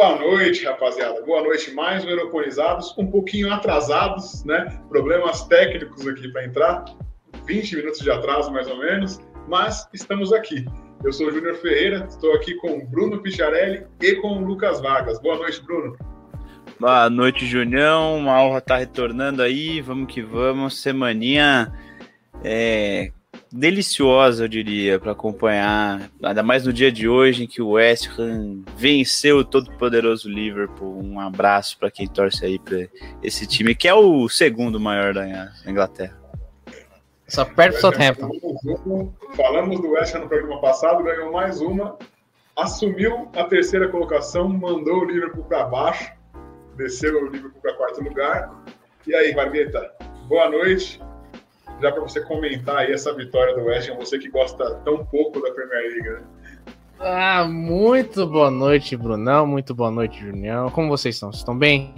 Boa noite, rapaziada. Boa noite, mais um Aeroponizados, um pouquinho atrasados, né? Problemas técnicos aqui para entrar, 20 minutos de atraso mais ou menos, mas estamos aqui. Eu sou o Júnior Ferreira, estou aqui com o Bruno Picharelli e com o Lucas Vargas. Boa noite, Bruno. Boa noite, Junião. Uma honra estar retornando aí. Vamos que vamos. Semaninha é, deliciosa, eu diria, para acompanhar, ainda mais no dia de hoje em que o West Ham venceu o todo-poderoso Liverpool. Um abraço para quem torce aí para esse time, que é o segundo maior da Inglaterra. Só perto do Southampton. Falamos do West Ham no programa passado, ganhou mais uma, assumiu a terceira colocação, mandou o Liverpool para baixo, desceu o Liverpool para quarto lugar. E aí, Margueta, boa noite já para você comentar aí essa vitória do West Ham, você que gosta tão pouco da Premier League, né? Ah, muito boa noite, Brunão. Muito boa noite, Junião. Como vocês estão? Vocês estão bem?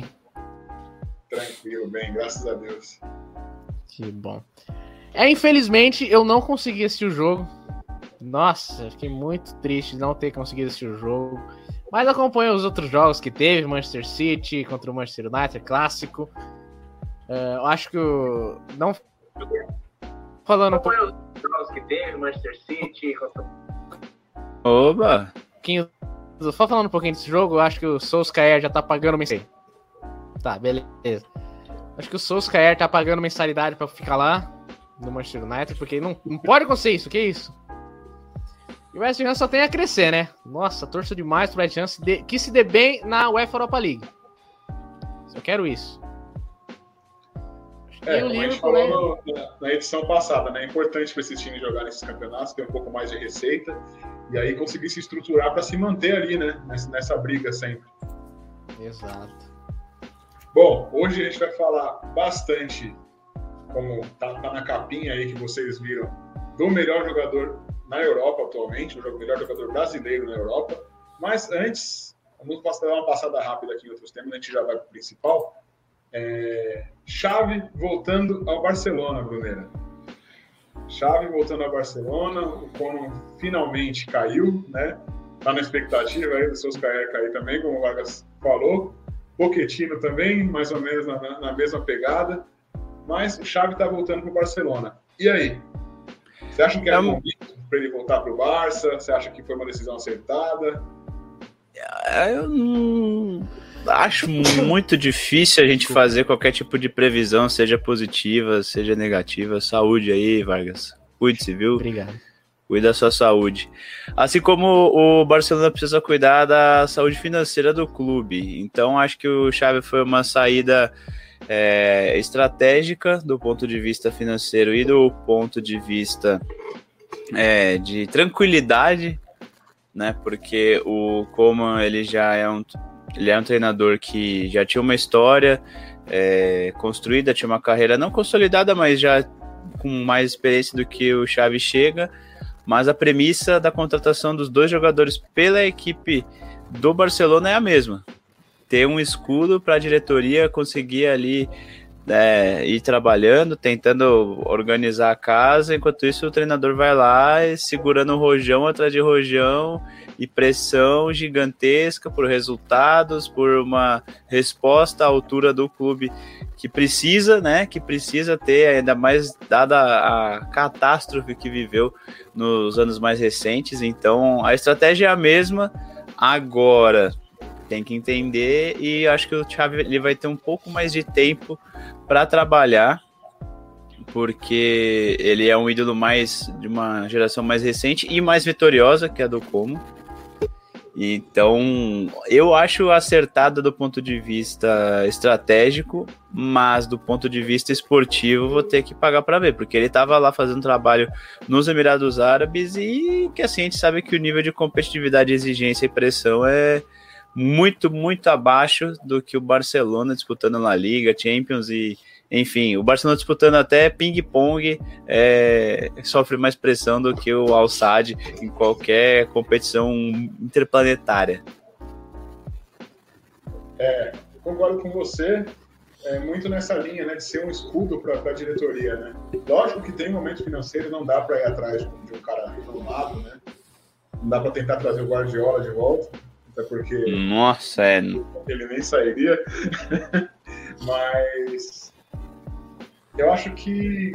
Tranquilo, bem, graças a Deus. Que bom. É, infelizmente, eu não consegui assistir o jogo. Nossa, fiquei muito triste de não ter conseguido assistir o jogo. Mas acompanho os outros jogos que teve, Manchester City contra o Manchester United, clássico. Uh, eu acho que o... não Falando um pouco. jogos que teve, Manchester City. Oba! Só falando um pouquinho desse jogo, eu acho que o Solskjaer já tá pagando mensalidade. Tá, beleza. Acho que o Solskjaer tá pagando mensalidade pra ficar lá no Manchester United, porque não, não pode acontecer isso, que isso? E o West Ham só tem a crescer, né? Nossa, torço demais pro West Ham que se dê bem na UEFA Europa League. Só quero isso. É, como a gente falou né? na, na, edição passada, né? É importante para esses times jogarem esses campeonatos, ter um pouco mais de receita e aí conseguir se estruturar para se manter ali, né? Nessa, nessa briga sempre. Exato. Bom, hoje a gente vai falar bastante, como tá, tá na capinha aí que vocês viram, do melhor jogador na Europa atualmente, o melhor jogador brasileiro na Europa. Mas antes, vamos dar uma passada rápida aqui em outros temas, a gente já vai para o principal. É, Chave voltando ao Barcelona, Brunera. Chave voltando ao Barcelona, o Cono finalmente caiu, né? Tá na expectativa aí dos seus cair cair também, como o Vargas falou. Poquetino também, mais ou menos na, na mesma pegada. Mas o Chave tá voltando para o Barcelona. E aí? Você acha que era um para ele voltar para o Barça? Você acha que foi uma decisão acertada? Eu não acho muito difícil a gente fazer qualquer tipo de previsão, seja positiva, seja negativa. Saúde aí, Vargas. Cuide-se, viu? Obrigado. Cuide da sua saúde. Assim como o Barcelona precisa cuidar da saúde financeira do clube. Então, acho que o Xavi foi uma saída é, estratégica do ponto de vista financeiro e do ponto de vista é, de tranquilidade, né? Porque o Coman ele já é um ele é um treinador que já tinha uma história é, construída, tinha uma carreira não consolidada, mas já com mais experiência do que o Xavi chega. Mas a premissa da contratação dos dois jogadores pela equipe do Barcelona é a mesma. Ter um escudo para a diretoria conseguir ali é, ir trabalhando, tentando organizar a casa, enquanto isso o treinador vai lá segurando rojão atrás de rojão e pressão gigantesca por resultados, por uma resposta à altura do clube que precisa, né? Que precisa ter, ainda mais dada a catástrofe que viveu nos anos mais recentes. Então a estratégia é a mesma. Agora tem que entender e acho que o Xavi ele vai ter um pouco mais de tempo para trabalhar, porque ele é um ídolo mais de uma geração mais recente e mais vitoriosa que a do Como. Então, eu acho acertada do ponto de vista estratégico, mas do ponto de vista esportivo vou ter que pagar para ver, porque ele estava lá fazendo trabalho nos Emirados Árabes e que assim a gente sabe que o nível de competitividade, exigência e pressão é muito, muito abaixo do que o Barcelona disputando na Liga, Champions e enfim, o Barcelona disputando até ping-pong é, sofre mais pressão do que o Al Sadd em qualquer competição interplanetária. É, concordo com você. É muito nessa linha, né, de ser um escudo para a diretoria, né? Lógico que tem momento financeiro, não dá para ir atrás de um cara renomado, né? Não dá para tentar trazer o Guardiola de volta, até porque. Nossa, é. Ele nem sairia. Mas. Eu acho que,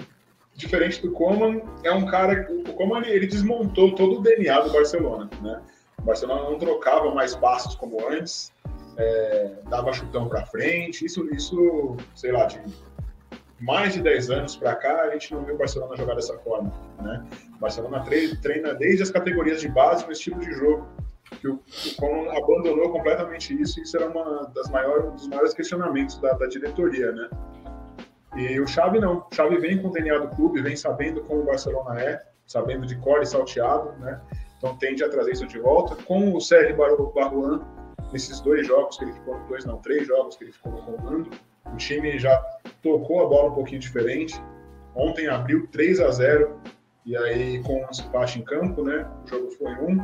diferente do Coman, é um cara. O Coman ele, ele desmontou todo o DNA do Barcelona, né? O Barcelona não trocava mais passos como antes, é, dava chutão para frente. Isso, isso, sei lá, de mais de 10 anos para cá, a gente não viu o Barcelona jogar dessa forma. Né? O Barcelona treina desde as categorias de base no estilo de jogo. Que o, o abandonou completamente isso, e isso era uma das maiores, um dos maiores questionamentos da, da diretoria. Né? E o Xavi não. O Xavi vem com o DNA do clube, vem sabendo como o Barcelona é, sabendo de core salteado, né? Então tende a trazer isso de volta. Com o Sérgio Barruan, nesses dois jogos que ele ficou, dois não, três jogos que ele ficou no comando, o time já tocou a bola um pouquinho diferente. Ontem abriu 3 a 0 e aí com o Spati em campo, né? O jogo foi um.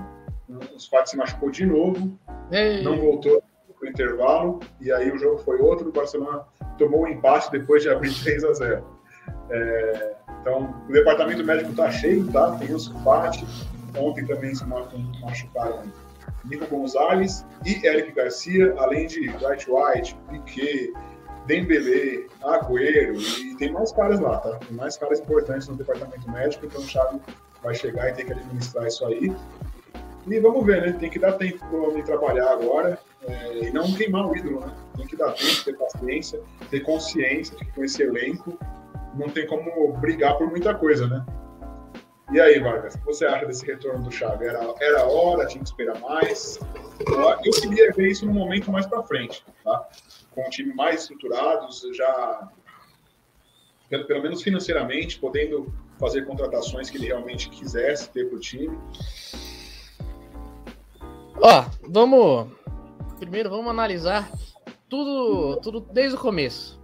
O Spati se machucou de novo, Ei. não voltou para o intervalo e aí o jogo foi outro. O Barcelona tomou um empate depois de abrir 3 a 0. É, então o departamento médico está cheio, tá? Tem o Spati. Ontem também se machucaram Nico Gonzalez e Eric Garcia, além de White White, Piquet, Dembele, Agüero, e tem mais caras lá, tá? Tem mais caras importantes no departamento médico, então o Xavi vai chegar e tem que administrar isso aí. E vamos ver, né? Tem que dar tempo para o homem trabalhar agora é, e não queimar o ídolo, né? Tem que dar tempo, ter paciência, ter consciência de que com esse elenco não tem como brigar por muita coisa, né? E aí, Vargas, o que você acha desse retorno do Xavi? Era, era hora, tinha que esperar mais? Eu queria ver isso no momento mais para frente, tá? com um time mais estruturado, já pelo, pelo menos financeiramente, podendo fazer contratações que ele realmente quisesse ter para o time. Ó, vamos primeiro vamos analisar tudo, tudo desde o começo,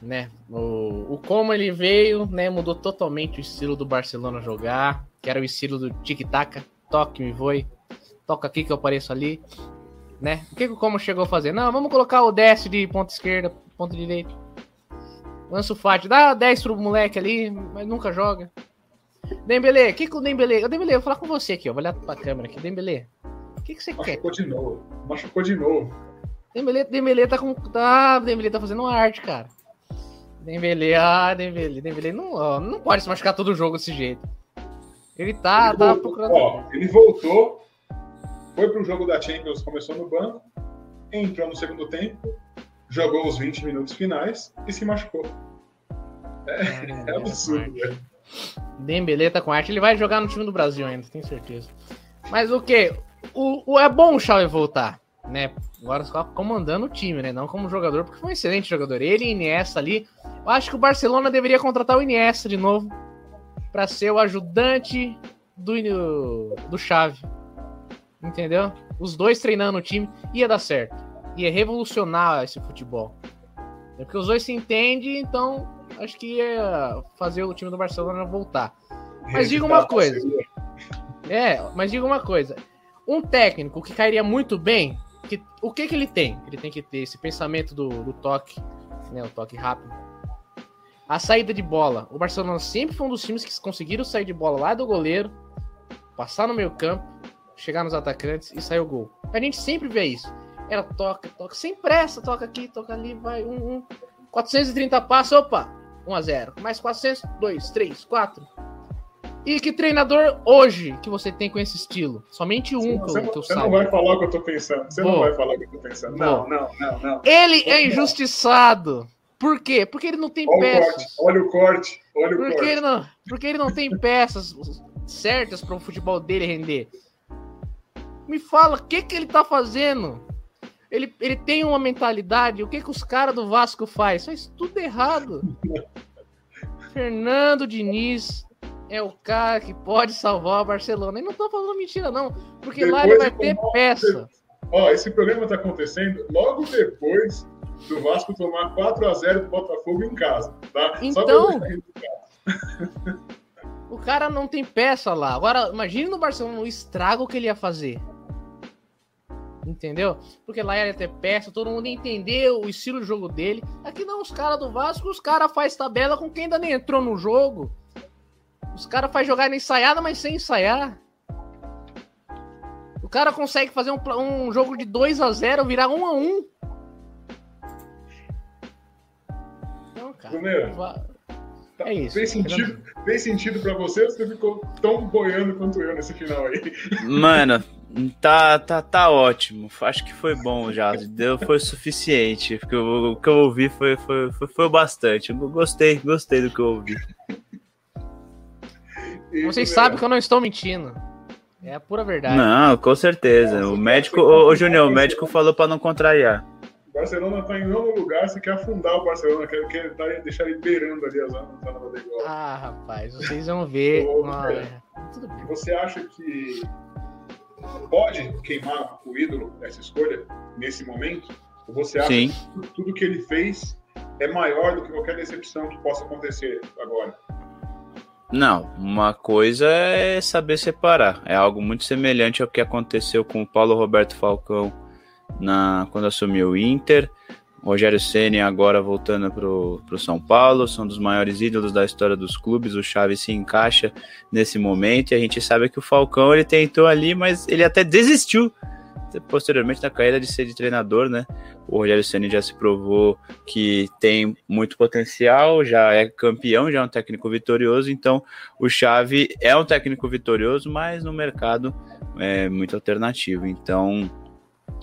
né? O, o como ele veio, né? Mudou totalmente o estilo do Barcelona jogar, que era o estilo do tic-tac, toque me voe, toca aqui que eu apareço ali né? O que o Como chegou a fazer? Não, vamos colocar o DS de ponta esquerda, ponta direita. Lança o Fati, dá 10 pro moleque ali, mas nunca joga. Dembele, o que, que o Dembele... Dembele, eu vou falar com você aqui, ó. Vou olhar pra câmera aqui. Dembele, o que, que você Machucou quer? de novo. Machucou de novo. Dembele, Dembele tá com... Tá, Dembele tá fazendo arte, cara. Dembele, ah, Dembele. Dembele não, ó, não pode se machucar todo jogo desse jeito. Ele tá, ele tá voltou, procurando... Ó, ele voltou, foi para o jogo da Champions, começou no banco, entrou no segundo tempo, jogou os 20 minutos finais e se machucou. É, é absurdo, velho. Dembele tá com arte, ele vai jogar no time do Brasil ainda, tenho certeza. Mas o que? O, o, é bom o Xavi voltar, né? Agora só comandando o time, né? Não como jogador, porque foi um excelente jogador. Ele e Iniesta ali. Eu acho que o Barcelona deveria contratar o Iniesta de novo para ser o ajudante do, do Xavi. Entendeu? Os dois treinando o time ia dar certo. Ia revolucionar esse futebol. É porque os dois se entendem, então acho que ia fazer o time do Barcelona voltar. Mas diga uma coisa. É, mas diga uma coisa. Um técnico que cairia muito bem, que, o que que ele tem? Ele tem que ter esse pensamento do, do toque, né, o toque rápido. A saída de bola. O Barcelona sempre foi um dos times que conseguiram sair de bola lá do goleiro, passar no meio campo chegar nos atacantes e sair o gol. A gente sempre vê isso. Ela toca, toca, sem pressa, toca aqui, toca ali, vai, um, um. 430 passos, opa, 1 a 0 Mais 400, 2, 3, 4. E que treinador hoje que você tem com esse estilo? Somente um você, que eu, Você não vai falar o que eu tô pensando. Você não vai falar o que eu tô pensando. Não, não, não, não. Ele é injustiçado. Por quê? Porque ele não tem olha peças. O olha o corte, olha o porque corte. Ele não, porque ele não tem peças certas para o futebol dele render. Me fala, o que que ele tá fazendo? Ele, ele tem uma mentalidade, o que que os caras do Vasco faz? Faz tudo errado. Fernando Diniz é o cara que pode salvar o Barcelona. E não tô falando mentira, não, porque depois lá ele vai ter peça. Ó, esse programa tá acontecendo logo depois do Vasco tomar 4 a 0 do Botafogo em casa, tá? Então, o cara não tem peça lá. Agora, imagine no Barcelona o estrago que ele ia fazer. Entendeu? Porque lá ia ter peça, todo mundo entendeu o estilo de jogo dele. Aqui não, os caras do Vasco, os caras faz tabela com quem ainda nem entrou no jogo. Os caras faz jogar ensaiada, mas sem ensaiar. cara consegue fazer um, um jogo de 2 a 0 virar 1 a 1 Não, cara. Primeiro, Tá, é isso. Fez sentido, fez sentido pra você ou você ficou tão boiando quanto eu nesse final aí? Mano, tá, tá, tá ótimo. Acho que foi bom já. Deu, foi suficiente. Porque o, o que eu ouvi foi, foi, foi, foi bastante. Eu gostei, gostei do que eu ouvi. Vocês sabem que eu não estou mentindo. É a pura verdade. Não, com certeza. O médico, ô, ô Junior, o médico falou para não contrariar. Barcelona está em nono lugar, você quer afundar o Barcelona, quer, quer tá, deixar ele beirando ali a zona, zona da igual. Ah, rapaz, vocês vão ver. Você acha que pode queimar o ídolo essa escolha nesse momento? Ou você acha Sim. que tudo que ele fez é maior do que qualquer decepção que possa acontecer agora? Não, uma coisa é saber separar. É algo muito semelhante ao que aconteceu com o Paulo Roberto Falcão na, quando assumiu o Inter. Rogério Ceni agora voltando para o São Paulo, são dos maiores ídolos da história dos clubes. O Chaves se encaixa nesse momento e a gente sabe que o Falcão ele tentou ali, mas ele até desistiu posteriormente da carreira de ser de treinador, né? O Rogério Ceni já se provou que tem muito potencial, já é campeão, já é um técnico vitorioso. Então, o Chave é um técnico vitorioso, mas no mercado é muito alternativo. Então,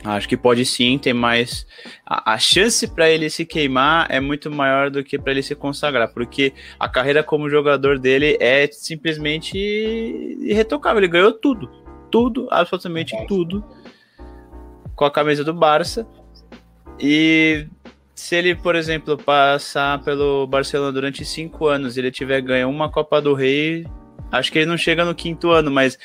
Acho que pode sim, tem mais. A, a chance para ele se queimar é muito maior do que para ele se consagrar, porque a carreira como jogador dele é simplesmente irretocável. Ele ganhou tudo, tudo, absolutamente tudo, com a camisa do Barça. E se ele, por exemplo, passar pelo Barcelona durante cinco anos, ele tiver ganho uma Copa do Rei, acho que ele não chega no quinto ano, mas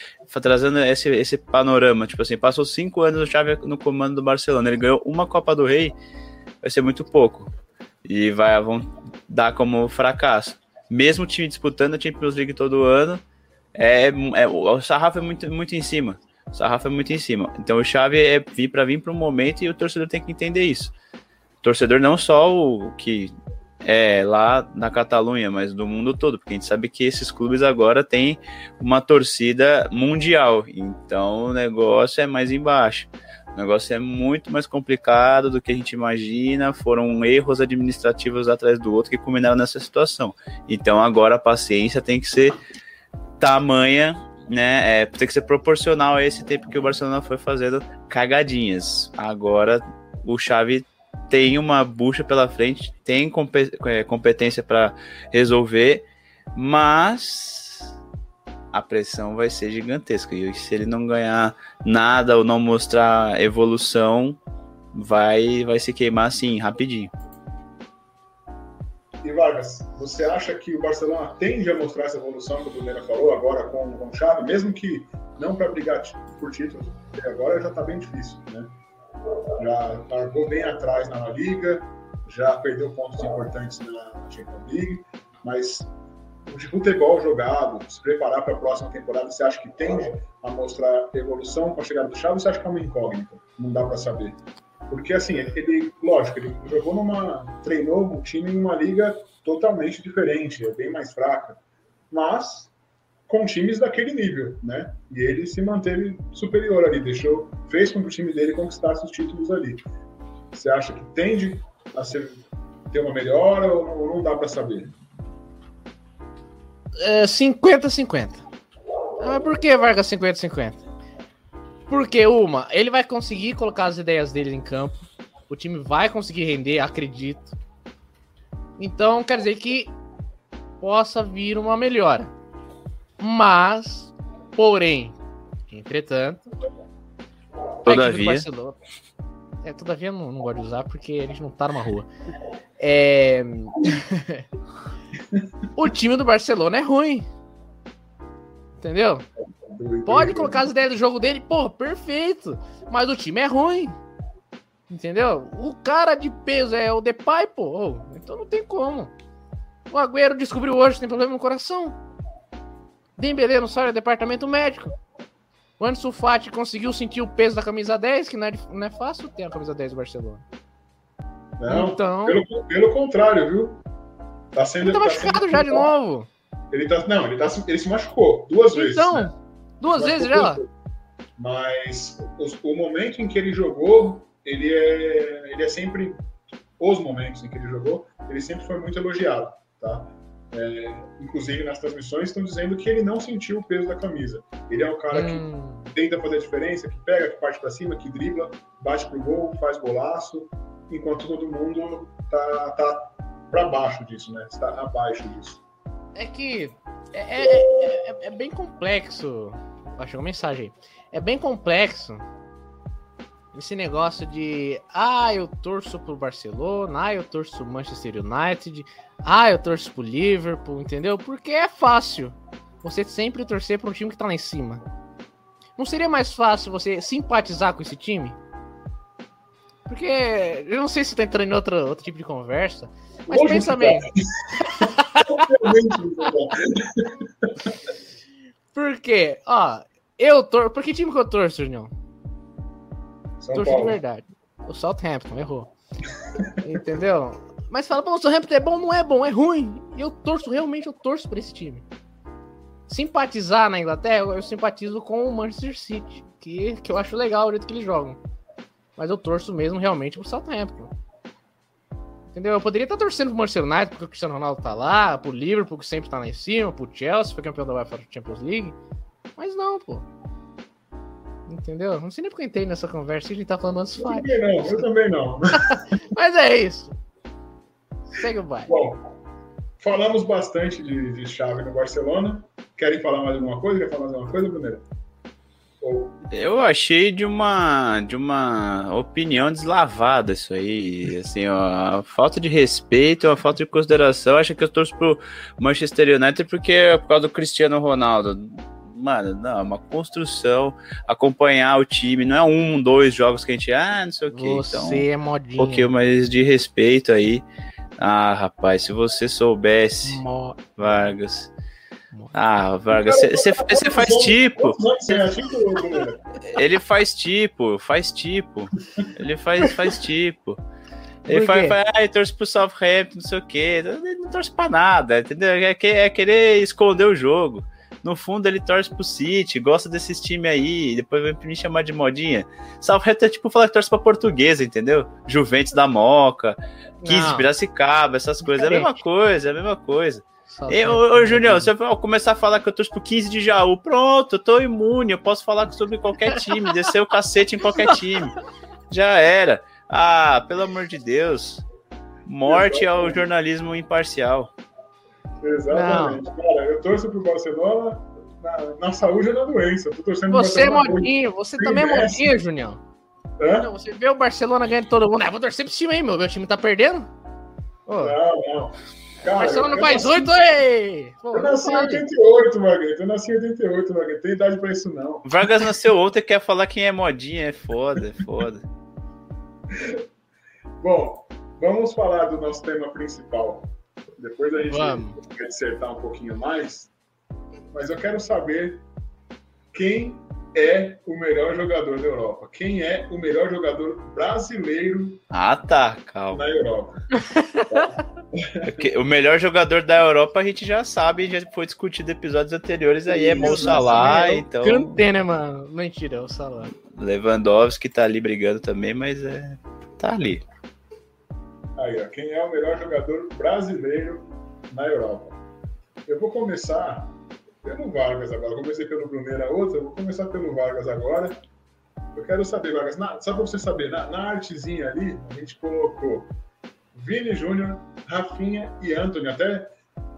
trazendo esse, esse panorama, tipo assim, passou cinco anos o Xavi no comando do Barcelona, ele ganhou uma Copa do Rei, vai ser muito pouco. E vai, vão dar como fracasso. Mesmo o time disputando a Champions League todo ano, é, é, o sarrafo é muito, muito em cima. O sarrafo é muito em cima. Então o Xavi é vir para vir para um momento e o torcedor tem que entender isso. O torcedor não só o que é, lá na Catalunha, mas do mundo todo, porque a gente sabe que esses clubes agora têm uma torcida mundial, então o negócio é mais embaixo. O negócio é muito mais complicado do que a gente imagina. Foram erros administrativos atrás do outro que culminaram nessa situação. Então agora a paciência tem que ser tamanha, né? É, tem que ser proporcional a esse tempo que o Barcelona foi fazendo cagadinhas. Agora o Xavi tem uma bucha pela frente, tem é, competência para resolver, mas a pressão vai ser gigantesca. E se ele não ganhar nada ou não mostrar evolução, vai, vai se queimar assim, rapidinho. E Vargas, você acha que o Barcelona tende a mostrar essa evolução que o Brunera falou agora com, o Xavi, mesmo que não para brigar por títulos, porque agora já está bem difícil, né? já largou bem atrás na Liga, já perdeu pontos importantes na Champions League, mas de futebol jogado, se preparar para a próxima temporada, você acha que tende a mostrar evolução com a chegada do Chaves? Você acha que é uma incógnita? Não dá para saber. Porque, assim, ele, lógico, ele jogou numa. treinou um time em uma liga totalmente diferente, é bem mais fraca. Mas com times daquele nível, né? E ele se manteve superior ali, deixou, fez com que o time dele conquistasse os títulos ali. Você acha que tende a ser, ter uma melhora ou não, ou não dá para saber? É 50-50. Mas por que Vargas 50-50? Porque, uma, ele vai conseguir colocar as ideias dele em campo, o time vai conseguir render, acredito. Então, quer dizer que possa vir uma melhora. Mas, porém, entretanto, todavia. É, todavia eu não, não gosto de usar porque a gente não tá numa rua. É... o time do Barcelona é ruim. Entendeu? Pode colocar as ideias do jogo dele, pô, perfeito. Mas o time é ruim. Entendeu? O cara de peso é o Depay, pô. Então não tem como. O Agüero descobriu hoje que tem problema no coração. Dembele não sai do departamento médico. O Ansu Fati conseguiu sentir o peso da camisa 10, que não é, não é fácil ter a camisa 10 do Barcelona. Não, então... pelo, pelo contrário, viu? Tá sendo, ele tá, tá machucado já de novo. Ele tá, não, ele, tá, ele se machucou duas vezes. Então, né? Duas vezes já. Mas o, o momento em que ele jogou, ele é, ele é sempre os momentos em que ele jogou, ele sempre foi muito elogiado, tá? É, inclusive nas transmissões estão dizendo que ele não sentiu o peso da camisa. Ele é o cara hum. que tenta fazer a diferença, que pega, que parte para cima, que dribla, bate pro gol, faz golaço, enquanto todo mundo tá, tá para baixo disso, né? Está abaixo disso. É que é, é, é, é bem complexo. Achei uma mensagem aí. É bem complexo esse negócio de ah, eu torço pro Barcelona, ah, eu torço pro Manchester United, ah, eu torço pro Liverpool, entendeu? Porque é fácil você sempre torcer para um time que tá lá em cima. Não seria mais fácil você simpatizar com esse time? Porque eu não sei se tá entrando em outro, outro tipo de conversa, mas Hoje pensa bem. Por quê? Ó, eu torço. Por que time que eu torço, Junião? Torço Paulo. de verdade. O Southampton, errou. Entendeu? Mas fala, pô, o Southampton é bom, não é bom, é ruim. E eu torço, realmente eu torço pra esse time. Simpatizar na Inglaterra, eu simpatizo com o Manchester City, que, que eu acho legal o jeito que eles jogam. Mas eu torço mesmo realmente pro Southampton. Entendeu? Eu poderia estar torcendo pro Manchester United, porque o Cristiano Ronaldo tá lá, pro Liverpool, que sempre tá lá em cima, pro Chelsea, foi campeão da UEFA Champions League. Mas não, pô. Entendeu? Não sei nem porque eu entrei nessa conversa que a gente tá falando antes. Eu também não, eu também não. Mas é isso. Segue o baile. Bom, falamos bastante de, de chave no Barcelona. Querem falar mais alguma coisa? Quer falar mais alguma coisa, Bruneiro? Eu achei de uma de uma opinião deslavada isso aí, assim, ó, a falta de respeito, a falta de consideração. Acho que eu torço pro Manchester United porque é por causa do Cristiano Ronaldo mano, não, é uma construção, acompanhar o time, não é um, dois jogos que a gente, ah, não sei o que. Você então, é modinha. Um pouquinho mais de respeito aí. Ah, rapaz, se você soubesse, Mo... Vargas. Ah, Vargas, você faz tipo. Ele faz tipo, faz tipo. Ele faz, faz tipo. Ele faz, faz, ah, torce pro Southampton, não sei o quê. Ele não torce pra nada, entendeu? É, é querer esconder o jogo. No fundo, ele torce pro City, gosta desses times aí, depois vai me chamar de modinha. Southampton é tipo falar que torce pra portuguesa, entendeu? Juventus da Moca, 15 de Piracicaba, essas coisas. É a mesma coisa, é a mesma coisa. E, ô, ô Junião, se eu começar a falar que eu torço pro 15 de Jaú, pronto, eu tô imune, eu posso falar sobre qualquer time, descer o cacete em qualquer time. Já era. Ah, pelo amor de Deus. Morte ao jornalismo imparcial. Exatamente. Não. Cara, eu torço pro Barcelona na, na saúde e na doença. Eu tô torcendo você é modinho, você também é modinho, Junião. Não, você vê o Barcelona ganhando todo mundo. Ah, vou torcer pro time aí, meu. Meu time tá perdendo. Não, não. Cara, Barcelona faz oito, ei! eu nasci em 88, Margarida. Eu nasci em 88, Margarida. Tem idade pra isso, não. Vargas nasceu ontem e quer falar quem é modinha. É foda, é foda. Bom, vamos falar do nosso tema principal. Depois a gente Vamos. vai dissertar um pouquinho mais. Mas eu quero saber quem é o melhor jogador da Europa. Quem é o melhor jogador brasileiro ah, tá, calma. na Europa? o melhor jogador da Europa a gente já sabe, já foi discutido em episódios anteriores, aí é Mo Salah, é então... Cantei, né, mano? Mentira, é o Salah. Lewandowski tá ali brigando também, mas é... tá ali. Aí, ó, quem é o melhor jogador brasileiro na Europa? Eu vou começar pelo Vargas agora. Comecei pelo Bruneiro a outra, vou começar pelo Vargas agora. Eu quero saber, Vargas, na, só para você saber, na, na, artezinha ali, a gente colocou Vini Júnior, Rafinha e Anthony, até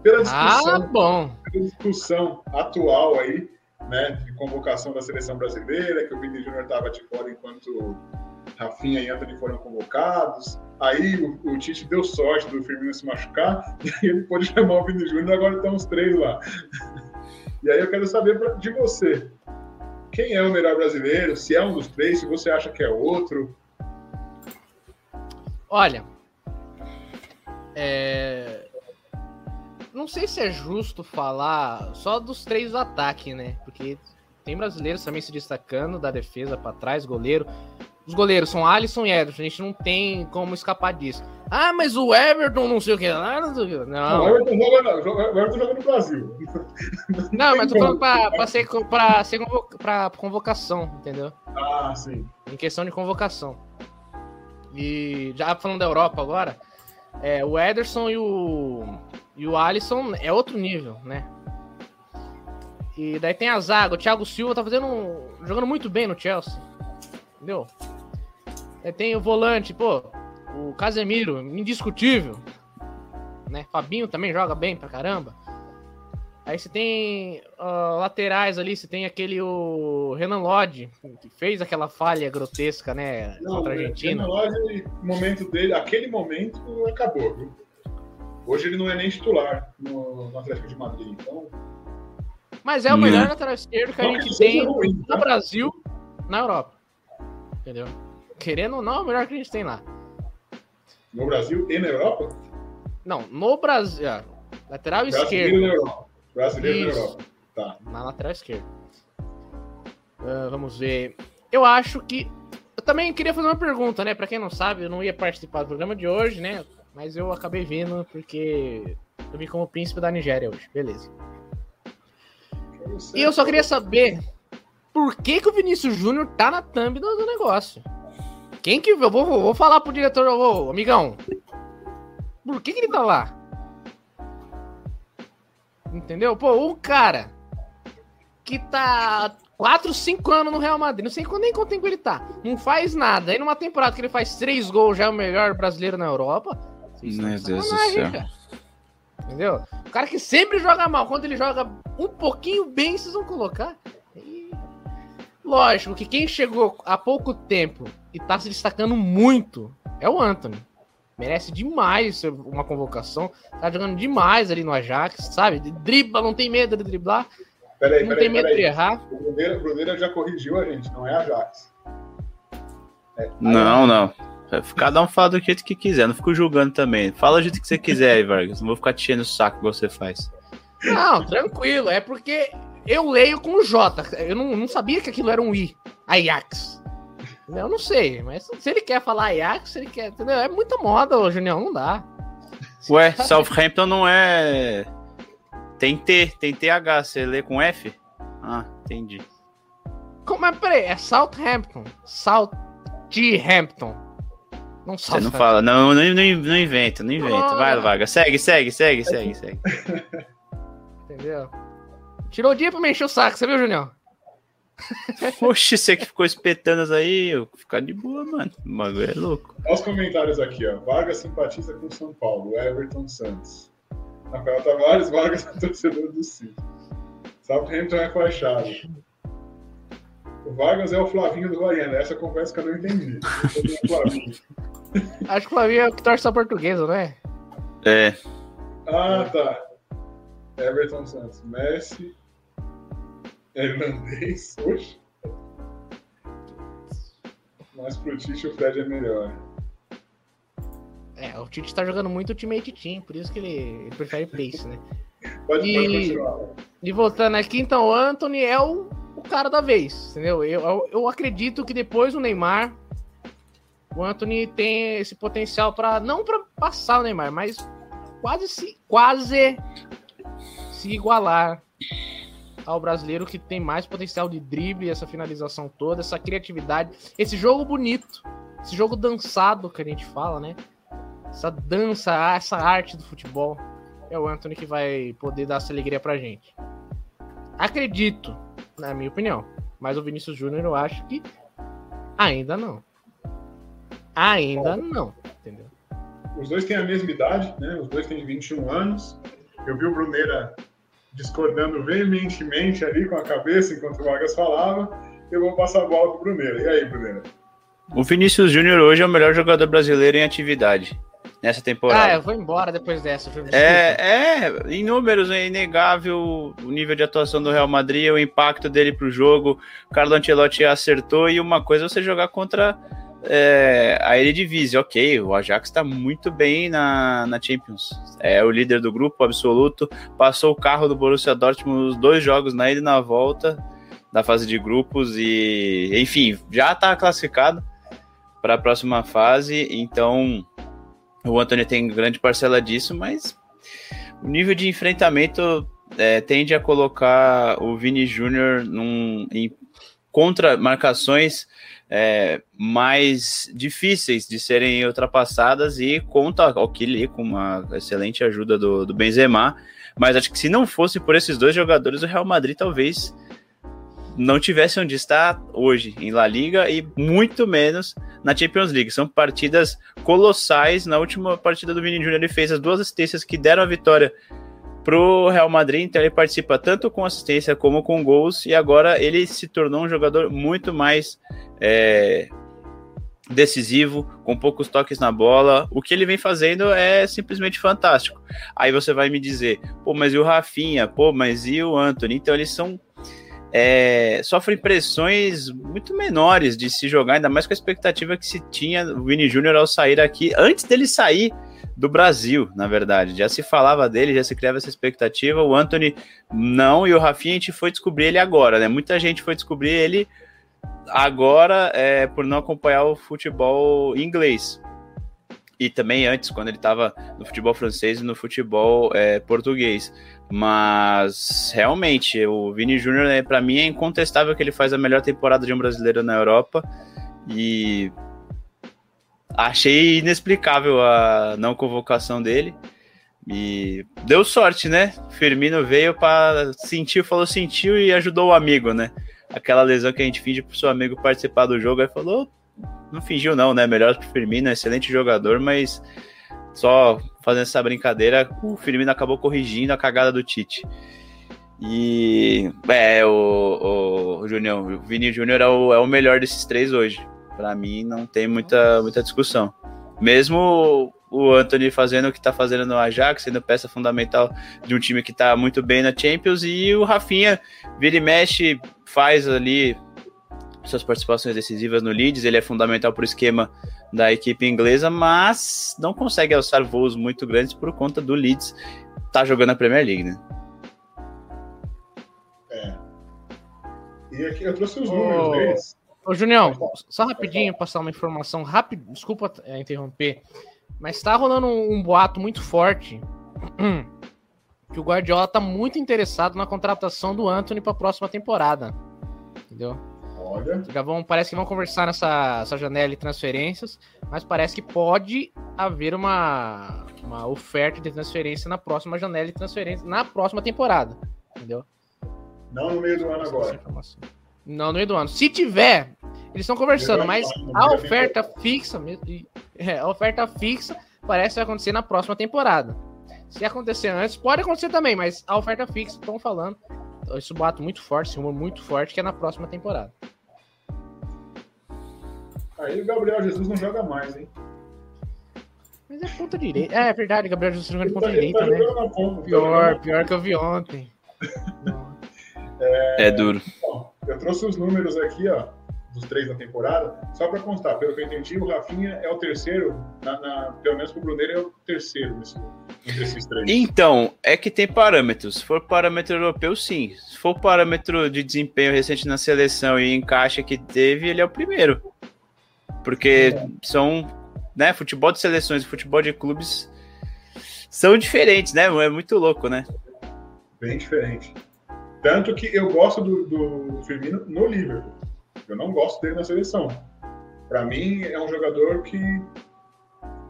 pela discussão, ah, bom. pela discussão atual aí, né, de convocação da seleção brasileira, que o Vini Júnior estava de fora enquanto Rafinha e Anthony foram convocados. Aí o, o, Tite deu sorte do Firmino se machucar, e ele pôde chamar o Vini Júnior, agora estão os três lá. E aí eu quero saber de você. Quem é o melhor brasileiro? Se é um dos três, se você acha que é outro? Olha, é... não sei se é justo falar só dos três do ataque, né? Porque tem brasileiros também se destacando da defesa para trás, goleiro. Os goleiros são Alisson e Ederson, a gente não tem como escapar disso. Ah, mas o Everton não sei o que lá, não sei o que. Não, Não, o Everton joga, o Everton joga no Brasil. não mas tô falando pra, pra, ser, pra, ser convoca, pra convocação, entendeu? Ah, sim. Em questão de convocação. E já falando da Europa agora, é, o Ederson e o, e o Alisson é outro nível, né? E daí tem a zaga, o Thiago Silva tá fazendo um, jogando muito bem no Chelsea. Entendeu? Aí tem o volante, pô, o Casemiro, indiscutível. Né? Fabinho também joga bem pra caramba. Aí você tem uh, laterais ali, você tem aquele o Renan Lodge, que fez aquela falha grotesca, né, Não, contra a o Argentina. Renan Lodge, o momento dele, aquele momento acabou, viu? Hoje ele não é nem titular no, no Atlético de Madrid, então. Mas é o melhor lateral esquerdo que a não que gente seja tem ruim, no tá? Brasil, na Europa. Entendeu? Querendo ou não, é o melhor que a gente tem lá. No Brasil e na Europa? Não, no Brasil. ah, Lateral Brasileiro esquerdo. na Europa. Brasileiro na Isso. Europa. Tá. Na lateral esquerda. Ah, vamos ver. Eu acho que. Eu também queria fazer uma pergunta, né? Pra quem não sabe, eu não ia participar do programa de hoje, né? Mas eu acabei vindo porque eu vim como príncipe da Nigéria hoje. Beleza. E eu só queria saber por que, que o Vinícius Júnior tá na thumb do, do negócio. Quem que. Eu vou, vou falar pro diretor, ô, amigão. Por que, que ele tá lá? Entendeu? Pô, um cara que tá 4, 5 anos no Real Madrid, não sei nem quanto tempo ele tá, não faz nada. Aí numa temporada que ele faz 3 gols, já é o melhor brasileiro na Europa. Meu de Deus do céu. cara. Entendeu? O cara que sempre joga mal, quando ele joga um pouquinho bem, vocês vão colocar. E... Lógico que quem chegou há pouco tempo e tá se destacando muito é o Anthony. Merece demais ser uma convocação. Tá jogando demais ali no Ajax, sabe? Dribla, não tem medo de driblar, Peraí, não peraí, tem medo de peraí. errar. O Bruneira, o Bruneira já corrigiu a gente, não é Ajax. É, Não, não. Cada um fala do jeito que quiser, não fico julgando também. Fala do jeito que você quiser aí, Vargas. Não vou ficar te enchendo o saco que você faz. Não, tranquilo. É porque eu leio com o J. Eu não, não sabia que aquilo era um I. Ajax. Eu não sei, mas se ele quer falar Ajax, se ele quer. Entendeu? É muita moda, ô, Junião, não dá. Ué, Southampton não é. Tem T, tem TH. Você lê com F? Ah, entendi. Como, mas peraí, é Southampton. Southampton. Não Você não fala, não, não, não, não inventa, não inventa. Ah. Vai, Vargas. Segue, segue, segue, segue, segue. Entendeu? Tirou o dia pra me encher o saco, você viu, Junião? Oxe, você que ficou espetando aí, eu vou ficar de boa, mano. O bagulho é louco. Olha os comentários aqui, ó. Vargas simpatiza com São Paulo, Everton Santos. Rafael Tavares, Vargas é torcedor do City. Southampton é fachado. O Vargas é o Flavinho do Guaiana. Essa conversa que eu não entendi. Eu. Acho que o Flavinho é o que torce a portuguesa, não é? É, Ah, tá. Everton Santos. Messi. Hernandez. Oxe. Mas pro Tite o Fred é melhor. É, o Tite tá jogando muito Ultimate Team, por isso que ele, ele prefere Pace, né? Pode, E- pode continuar. E voltando aqui, então, o Anthony é o, o cara da vez, entendeu? Eu, eu, eu acredito que depois do Neymar, o Anthony tem esse potencial para não para passar o Neymar, mas quase se quase se igualar ao brasileiro que tem mais potencial de drible, essa finalização toda, essa criatividade, esse jogo bonito, esse jogo dançado que a gente fala, né? Essa dança, essa arte do futebol é o Anthony que vai poder dar essa alegria pra gente. Acredito, na minha opinião. Mas o Vinícius Júnior eu acho que ainda não. Ainda não, entendeu? Os dois têm a mesma idade, né? Os dois têm 21 anos. Eu vi o Bruneira discordando veementemente ali com a cabeça enquanto o Vargas falava. Eu vou passar a bola pro Bruneira. E aí, Bruneira? o Vinícius Júnior hoje é o melhor jogador brasileiro em atividade nessa Ah, temporada. eu vou embora depois dessa. É, é, em números é inegável o nível de atuação do Real Madrid, o impacto dele pro jogo. O Carlo Ancelotti acertou e uma coisa é você jogar contra é, a Eredivisie, ok, o Ajax está muito bem na, na Champions. É o líder do grupo absoluto, passou o carro do Borussia Dortmund nos dois jogos na ida e na volta da fase de grupos e, enfim, já está classificado para a próxima fase, então O Anthony tem grande parcela disso, mas o nível de enfrentamento é, tende a colocar o Vini Júnior em contra marcações é, mais difíceis de serem ultrapassadas e conta aqui com uma excelente ajuda do, do Benzema. Mas acho que se não fosse por esses dois jogadores, o Real Madrid talvez não tivesse onde está hoje em La Liga e muito menos na Champions League. São partidas colossais. Na última partida do Vini Júnior, ele fez as duas assistências que deram a vitória pro Real Madrid, então ele participa tanto com assistência como com gols, e agora ele se tornou um jogador muito mais é, decisivo, com poucos toques na bola. O que ele vem fazendo é simplesmente fantástico. Aí você vai me dizer, pô, mas e o Rafinha? Pô, mas e o Anthony? Então eles são é, sofrem pressões muito menores de se jogar, ainda mais com a expectativa que se tinha o Vini Júnior ao sair aqui, antes dele sair do Brasil, na verdade. Já se falava dele, já se criava essa expectativa. O Anthony não, e o Rafinha a gente foi descobrir ele agora, né? Muita gente foi descobrir ele agora é, por não acompanhar o futebol inglês. E também antes, quando ele estava no futebol francês e no futebol é, português. Mas realmente, o Vini Júnior, né, para mim, é incontestável que ele faz a melhor temporada de um brasileiro na Europa. E achei inexplicável a não convocação dele. E deu sorte, né? Firmino veio para sentir, falou sentiu e ajudou o amigo, né? Aquela lesão que a gente finge pro seu amigo participar do jogo, aí falou, não fingiu não, né? Melhor que o Firmino, excelente jogador, mas só fazendo essa brincadeira, o Firmino acabou corrigindo a cagada do Tite. E é, o, o, o Junior, o Vini Júnior é o, é o melhor desses três hoje. Para mim, não tem muita, muita discussão. Mesmo o Anthony fazendo o que tá fazendo no Ajax, sendo peça fundamental de um time que tá muito bem na Champions, e o Rafinha vira e mexe, faz ali suas participações decisivas no Leeds, ele é fundamental para o esquema da equipe inglesa, mas não consegue alçar voos muito grandes por conta do Leeds tá jogando a Premier League, né? É. E aqui eu trouxe os números deles. Ô, Junião, só rapidinho passar uma informação rápida, desculpa é, interromper, mas tá rolando um, um, boato muito forte que o Guardiola tá muito interessado na contratação do Anthony para a próxima temporada. Entendeu? Olha. Já vão, parece que vão conversar nessa essa janela de transferências, mas parece que pode haver uma, uma oferta de transferência na próxima janela de transferência, na próxima temporada. Entendeu? Não no meio do ano agora. Não, no meio do ano. Se tiver, eles estão conversando, mas a oferta fixa, é, a oferta fixa parece que vai acontecer na próxima temporada. Se acontecer antes, pode acontecer também, mas a oferta fixa, estão falando, isso bato muito forte, esse rumor muito forte, que é na próxima temporada. Aí o Gabriel Jesus não joga mais, hein? Mas é ponta direita. É, é verdade, Gabriel Jesus jogando de ponta tá, direita, tá né? Ponta, pior, pior que eu vi ontem. é, é duro. Bom, eu trouxe os números aqui, ó, dos três na temporada. Só para constar, pelo que eu entendi, o Rafinha é o terceiro, na, na, pelo menos pro Bruneiro é o terceiro nesse, entre esses três. Então, é que tem parâmetros. Se for parâmetro europeu, sim. Se for parâmetro de desempenho recente na seleção e encaixe que teve, ele é o primeiro. Porque é. são, né, futebol de seleções e futebol de clubes são diferentes, né? É muito louco, né? Bem diferente. Tanto que eu gosto do, do Firmino no Liverpool. Eu não gosto dele na seleção. Para mim, é um jogador que,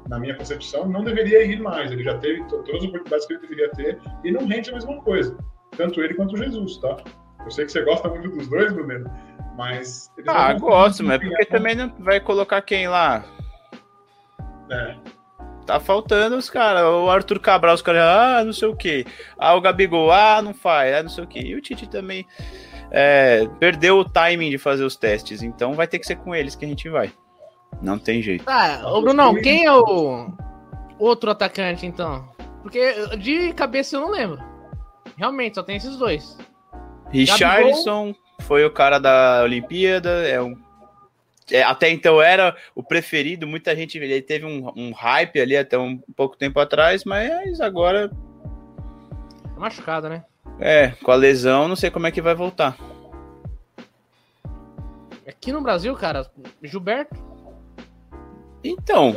na minha concepção, não deveria ir mais. Ele já teve todas as oportunidades que ele deveria ter e não rende a mesma coisa. Tanto ele quanto o Jesus, tá? Eu sei que você gosta muito dos dois, Bruno, mas. Ah, gosto, mas porque também não vai colocar quem lá? É. Tá faltando os caras. O Arthur Cabral, os caras, ah, não sei o que. Ah, o Gabigol, ah, não faz, ah, não sei o que. E o Tite também é, perdeu o timing de fazer os testes. Então vai ter que ser com eles que a gente vai. Não tem jeito. Tá, ô Brunão, quem é o outro atacante então? Porque de cabeça eu não lembro. Realmente, só tem esses dois. Richardson Gabigol... foi o cara da Olimpíada, é um até então era o preferido, muita gente ele teve um, um hype ali até um, pouco tempo atrás, mas agora. Tá machucado, né? É, com a lesão, não sei como é que vai voltar. Aqui no Brasil, cara, Gilberto. Então.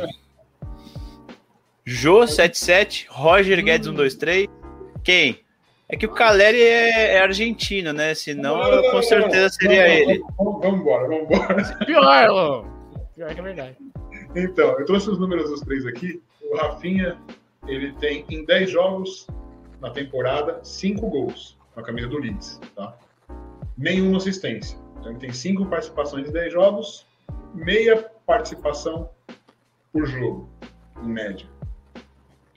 Jô 77, Roger Guedes 123. Quem? É que o Caleri é, é argentino, né? Senão, não, não, com certeza seria ele. Vamos, vamos embora, vamos embora. Pior, Pior que é verdade. Então, eu trouxe os números dos três aqui. O Rafinha, ele tem em 10 jogos na temporada, 5 gols com a camisa do Leeds, tá? Nenhuma assistência. Então, ele tem 5 participações em 10 jogos, meia participação por jogo, em média.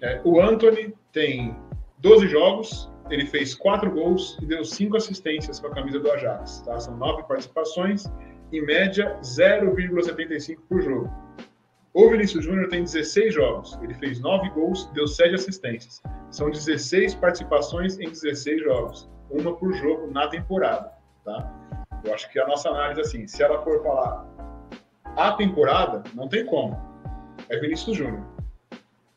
É, o Anthony tem 12 jogos, ele fez 4 gols e deu 5 assistências com a camisa do Ajax. Tá? São 9 participações, em média 0,75 por jogo. O Vinícius Júnior tem 16 jogos, ele fez 9 gols e deu 7 assistências. São 16 participações em 16 jogos, uma por jogo na temporada. Tá? Eu acho que a nossa análise, assim, se ela for falar a temporada, não tem como. É Vinícius Júnior.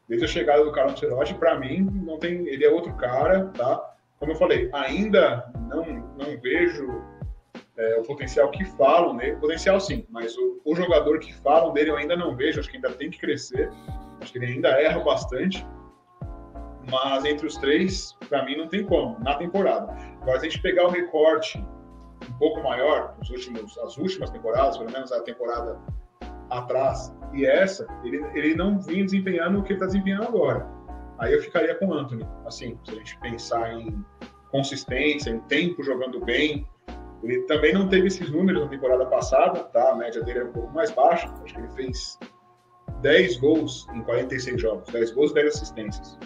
Desde a chegada do Carlos Ancelotti, para mim, não tem, ele é outro cara, tá? Como eu falei, ainda não, não vejo é, o potencial que falam nele. Potencial sim, mas o, o, jogador que falam dele eu ainda não vejo. Acho que ainda tem que crescer. Acho que ele ainda erra bastante. Mas entre os três, para mim, não tem como, na temporada. Agora, se a gente pegar o recorte um pouco maior, os últimos, as últimas temporadas, pelo menos a temporada atrás e essa, ele, ele não vinha desempenhando o que ele está desempenhando agora. Aí eu ficaria com o Anthony. Assim, se a gente pensar em consistência, em tempo jogando bem, ele também não teve esses números na temporada passada, tá? A média dele é um pouco mais baixa. Acho que ele fez 10 gols em 46 jogos. 10 gols e 10 assistências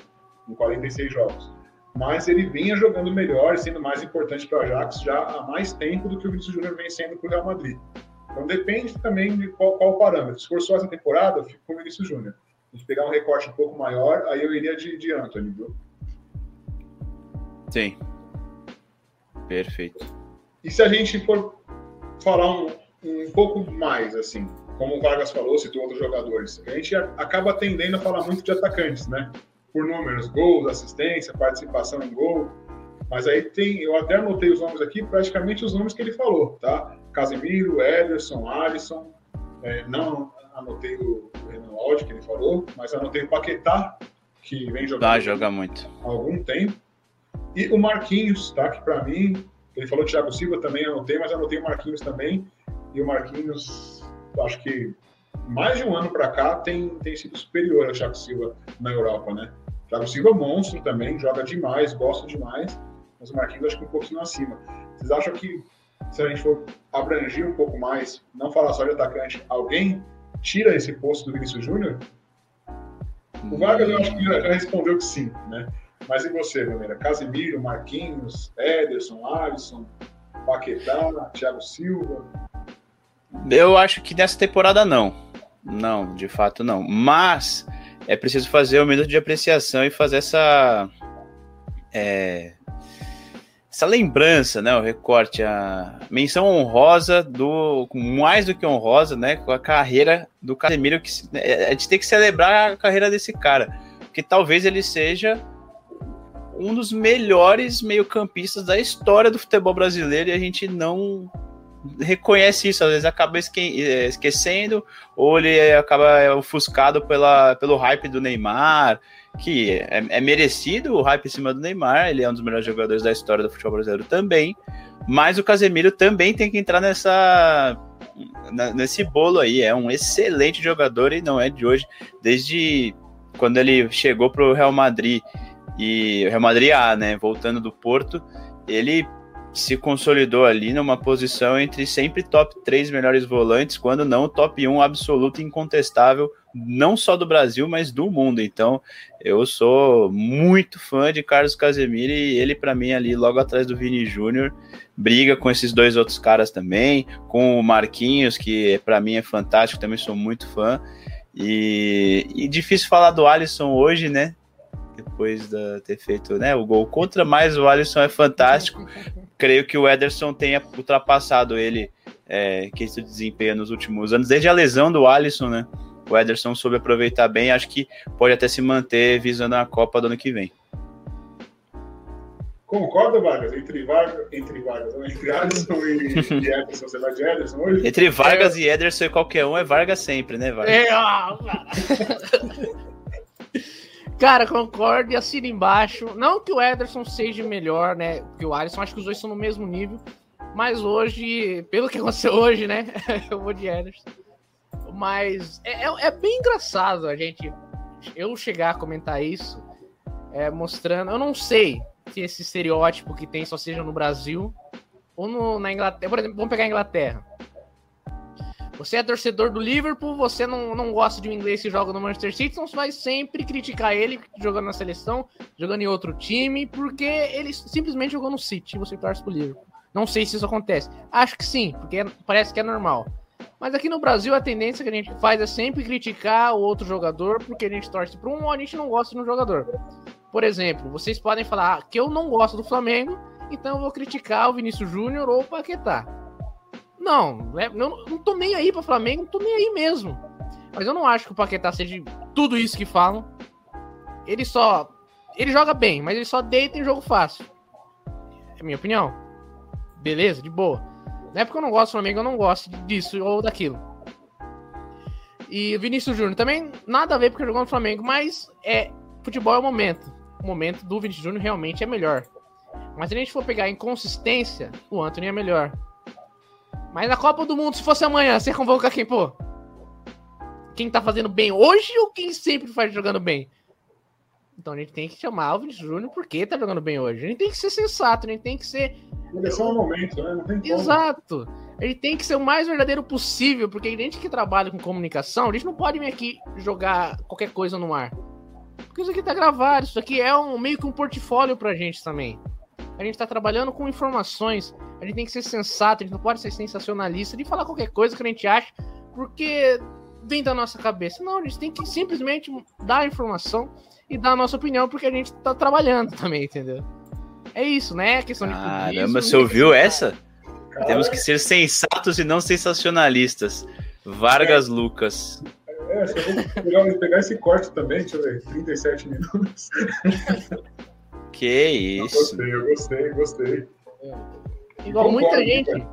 em 46 jogos. Mas ele vinha jogando melhor sendo mais importante para o Ajax já há mais tempo do que o Vinícius Júnior vem sendo para o Real Madrid. Então depende também de qual, qual parâmetro. Se for só essa temporada, eu fico com o Vinícius Júnior. Gente pegar um recorte um pouco maior, aí eu iria de, de Anthony, viu? Sim. Perfeito. E se a gente for falar um, um pouco mais, assim, como o Vargas falou, citou outros jogadores, a gente acaba tendendo a falar muito de atacantes, né? Por números, gols, assistência, participação em gol. Mas aí tem, eu até anotei os nomes aqui, praticamente os nomes que ele falou, tá? Casemiro, Ederson, Alisson, é, não anotei o, Renan Aldi, que ele falou, mas anotei o Paquetá, que vem jogando ah, joga muito. há algum tempo. E o Marquinhos, tá? Que para mim, ele falou Thiago Silva também, anotei, mas anotei o Marquinhos também. E o Marquinhos, acho que mais de um ano para cá, tem, tem sido superior ao Thiago Silva na Europa, né? Thiago Silva é monstro também, joga demais, gosta demais, mas o Marquinhos acho que um pouquinho acima. Vocês acham que se a gente for abranger um pouco mais, não falar só de atacante, alguém tira esse posto do Vinícius Júnior? O Vargas eu acho que já respondeu que sim, né? Mas e você, Maneira? Casimiro, Marquinhos, Ederson, Alisson, Paquetá, Thiago Silva? Eu acho que nessa temporada não. Não, de fato não. Mas é preciso fazer o um minuto de apreciação e fazer essa. É, essa lembrança, né, o recorte, a menção honrosa do mais do que honrosa, né, com a carreira do Casemiro que né, a gente tem que celebrar a carreira desse cara, porque talvez ele seja um dos melhores meio-campistas da história do futebol brasileiro e a gente não reconhece isso, às vezes acaba é, esquecendo ou ele acaba ofuscado pela, pelo hype do Neymar, que é, é, merecido o hype em cima do Neymar, ele é um dos melhores jogadores da história do futebol brasileiro também, mas o Casemiro também tem que entrar nessa nesse bolo aí, é um excelente jogador e não é de hoje, desde quando ele chegou para o Real Madrid e Real Madrid A, né, voltando do Porto, ele se consolidou ali numa posição entre sempre top 3 melhores volantes, quando não top 1 absoluto incontestável, não só do Brasil, mas do mundo. Então, eu sou muito fã de Carlos Casemiro e ele para mim ali logo atrás do Vini Júnior, briga com esses dois outros caras também, com o Marquinhos, que para mim é fantástico, também sou muito fã. E, e difícil falar do Alisson hoje, né? depois de ter feito né, o gol contra, mas o Alisson é fantástico. Creio que o Ederson tenha ultrapassado ele, é, que esse desempenho nos últimos anos, desde a lesão do Alisson, né? O Ederson soube aproveitar bem, acho que pode até se manter visando a Copa do ano que vem. Concorda, Vargas? Entre Vargas, entre Vargas, entre Alisson e, e Ederson, você vai de Ederson hoje? Entre Vargas é... e Ederson e qualquer um é Vargas sempre, né, Vargas? É, ó, Cara, concordo e assino embaixo. Não que o Ederson seja melhor, né? Que o Alisson, acho que os dois são no mesmo nível. Mas hoje, pelo que aconteceu hoje, né? eu vou de Ederson. Mas é, é, é, bem engraçado a gente. Eu chegar a comentar isso, é, mostrando. Eu não sei se esse estereótipo que tem só seja no Brasil ou no, na Inglaterra. Por exemplo, vamos pegar a Inglaterra. Você é torcedor do Liverpool, você não, não gosta de um inglês que joga no Manchester City, então você vai sempre criticar ele jogando na seleção, jogando em outro time, porque ele simplesmente jogou no City e você torce pro Liverpool. Não sei se isso acontece. Acho que sim, porque é, parece que é normal. Mas aqui no Brasil a tendência que a gente faz é sempre criticar o outro jogador porque a gente torce para um ou a gente não gosta de um jogador. Por exemplo, vocês podem falar que eu não gosto do Flamengo, então eu vou criticar o Vinícius Júnior ou o Paquetá. Não, é, eu não tô nem aí para Flamengo, não tô nem aí mesmo. Mas eu não acho que o Paquetá seja tudo isso que falam. Ele só. Ele joga bem, mas ele só deita em jogo fácil. É minha opinião. Beleza, de boa. Não é porque eu não gosto do Flamengo, eu não gosto disso ou daquilo. E Vinícius Júnior também nada a ver porque jogou no Flamengo, mas é futebol é o momento. O momento do Vinícius Júnior realmente é melhor. Mas se a gente for pegar em consistência, o Anthony é melhor. Mas na Copa do Mundo, se fosse amanhã, você convoca quem, pô? Quem tá fazendo bem hoje ou quem sempre faz jogando bem? Então a gente tem que chamar o Vinícius Júnior porque tá jogando bem hoje. A gente tem que ser sensato, a gente tem que ser. É só um momento, né? Não tem como. Exato. A gente tem que ser o mais verdadeiro possível, porque a gente que trabalha com comunicação, a gente não pode vir aqui jogar qualquer coisa no ar. Porque isso aqui tá gravado, isso aqui é um meio que um portfólio pra gente também. A gente tá trabalhando com informações, a gente tem que ser sensato, a gente não pode ser sensacionalista de falar qualquer coisa que a gente acha, porque vem da nossa cabeça. Não, a gente tem que simplesmente dar a informação e dar a nossa opinião, porque a gente tá trabalhando também, entendeu? É isso, né? A questão Caramba, de Caramba, você ouviu essa? Cara... Temos que ser sensatos e não sensacionalistas. Vargas é. Lucas. É, que eu vou pegar, pegar, esse corte também, deixa eu ver, 37 minutos. Que isso. Eu gostei, eu gostei, gostei. Igual muita gente.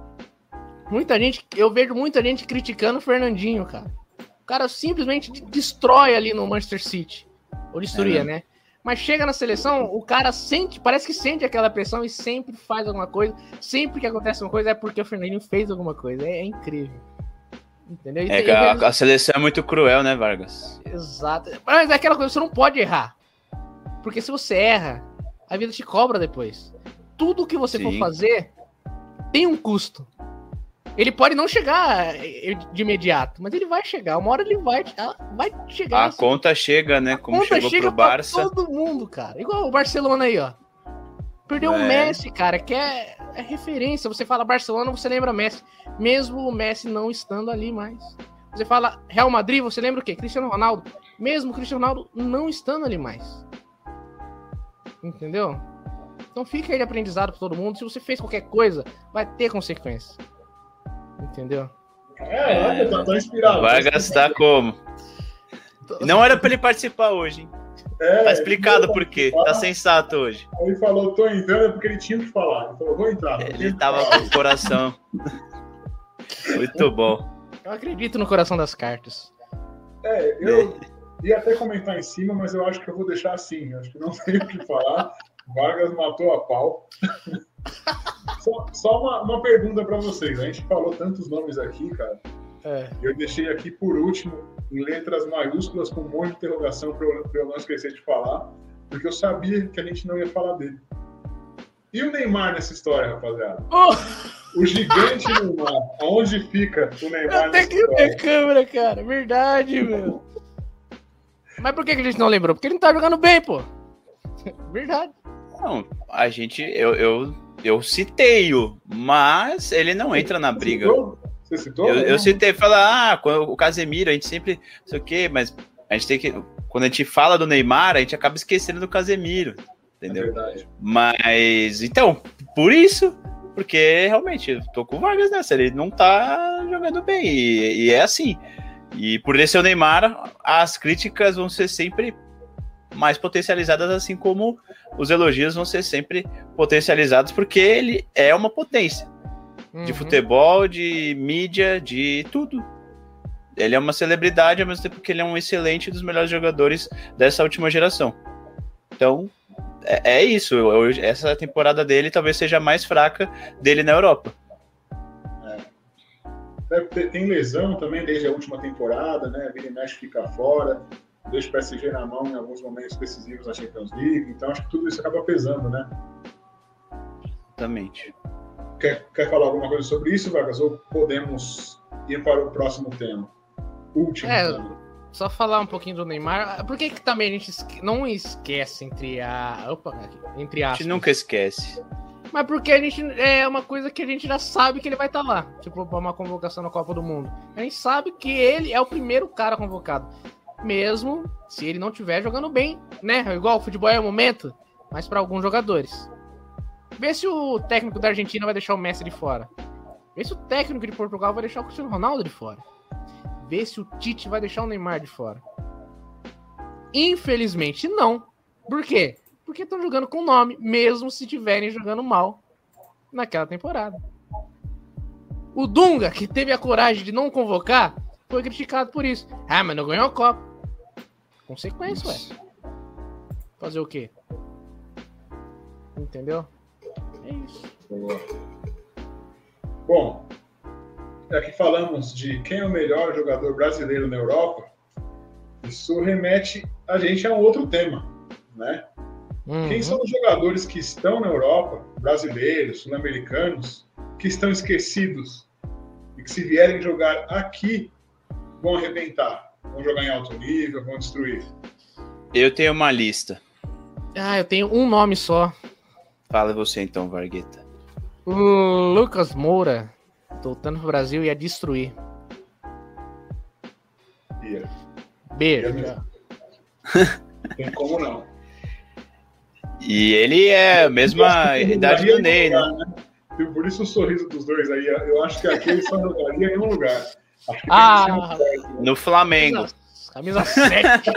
Muita gente, eu vejo muita gente criticando o Fernandinho, cara. O cara simplesmente destrói ali no Manchester City. Ou destruía, é. né? Mas chega na seleção, o cara sente, parece que sente aquela pressão e sempre faz alguma coisa. Sempre que acontece uma coisa é porque o Fernandinho fez alguma coisa. É, é incrível. Entendeu? É que a, a, seleção é muito cruel, né, Vargas? Exato. Mas é aquela coisa, você não pode errar. Porque se você erra, a vida te cobra depois. Tudo que você Sim. for fazer tem um custo. Ele pode não chegar eh, de imediato, mas ele vai chegar. Uma hora ele vai, vai chegar. A assim. conta chega, né? Como conta chegou chega pro Barça. todo mundo, cara. Igual o Barcelona aí, ó. Perdeu é. o Messi, cara, que é, é, referência. Você fala Barcelona, você lembra Messi. Mesmo o Messi não estando ali mais. Você fala Real Madrid, você lembra o quê? Cristiano Ronaldo. Mesmo o Cristiano Ronaldo não estando ali mais. Entendeu? Então fica aí de aprendizado para todo mundo. Se você fez qualquer coisa, vai ter consequência. Entendeu? É, é tá, tá inspirado. Vai gastar como? Não era para ele participar hoje, hein? É, tá explicado por quê. Tá sensato hoje. Aí ele falou, tô entrando, é porque ele tinha que falar. Ele falou, vou entrar. Ele tava com o coração. Muito bom. Eu acredito no coração das cartas. É, eu ia até comentar em cima, mas eu acho que eu vou deixar assim. Acho que não tenho o que falar. Vargas matou a pau. só, só uma, uma, pergunta para vocês. A gente falou tantos nomes aqui, cara. É. Eu deixei aqui por último, em letras maiúsculas, com um monte de interrogação para eu, eu, não esquecer de falar, porque eu sabia que a gente não ia falar dele. E o Neymar nessa história, rapaziada? Oh! O gigante Neymar. Aonde fica o Neymar? Até que câmera, cara. Verdade, meu. Mas por que a gente não lembrou? Porque ele não tá jogando bem, pô. Verdade. Não, a gente. Eu, eu, eu citei-o, mas ele não entra na briga. Você citou? Eu, eu citei, falar, ah, o Casemiro, a gente sempre. Não sei o quê, mas a gente tem que. Quando a gente fala do Neymar, a gente acaba esquecendo do Casemiro. Entendeu? É verdade. Mas, então, por isso, porque realmente eu tô com o Vargas nessa, ele não tá jogando bem. E, e é assim. E por ele ser o Neymar, as críticas vão ser sempre mais potencializadas, assim como os elogios vão ser sempre potencializados, porque ele é uma potência uhum. de futebol, de mídia, de tudo. ele é uma celebridade ao mesmo tempo que ele é um excelente dos melhores jogadores dessa última geração. Então, é, é isso. Essa temporada dele talvez seja a mais fraca dele na Europa. É. Tem lesão também desde a última temporada, né? Vini mexe fica fora, deixa o PSG na mão em alguns momentos decisivos na Champions League. Então acho que tudo isso acaba pesando, né? Exatamente. Quer, quer falar alguma coisa sobre isso, Vargas? Ou podemos ir para o próximo tema? Último é, tema. Só falar um pouquinho do Neymar. Por que, que também a gente não esquece entre a. Opa, entre aspas. A gente nunca esquece. Mas porque a gente é uma coisa que a gente já sabe que ele vai estar tá lá. Tipo, para uma convocação na Copa do Mundo. A gente sabe que ele é o primeiro cara convocado. Mesmo se ele não estiver jogando bem, né? Igual o futebol é o momento, mas para alguns jogadores. Vê se o técnico da Argentina vai deixar o Messi de fora. Vê se o técnico de Portugal vai deixar o Cristiano Ronaldo de fora. Vê se o Tite vai deixar o Neymar de fora. Infelizmente, não. Por quê? Porque estão jogando com nome, mesmo se estiverem jogando mal naquela temporada. O Dunga, que teve a coragem de não convocar, foi criticado por isso. Ah, mas não ganhou a Copa. Consequência, ué. Fazer o quê? Entendeu? É isso. Boa. Bom, aqui falamos de quem é o melhor jogador brasileiro na Europa. Isso remete a gente a um outro tema, né? Uhum. Quem são os jogadores que estão na Europa, brasileiros, sul-americanos, que estão esquecidos e que se vierem jogar aqui vão arrebentar, vão jogar em alto nível, vão destruir? Eu tenho uma lista. Ah, eu tenho um nome só. Fala você então, Vargueta. O Lucas Moura, voltando pro Brasil, ia destruir. Ia. Beijo. Tem como não. E ele é a mesma idade do Ney, né? né? Por isso o sorriso dos dois aí. Eu acho que aqui ele só jogaria em um lugar. ah, no Flamengo. Camisa 7.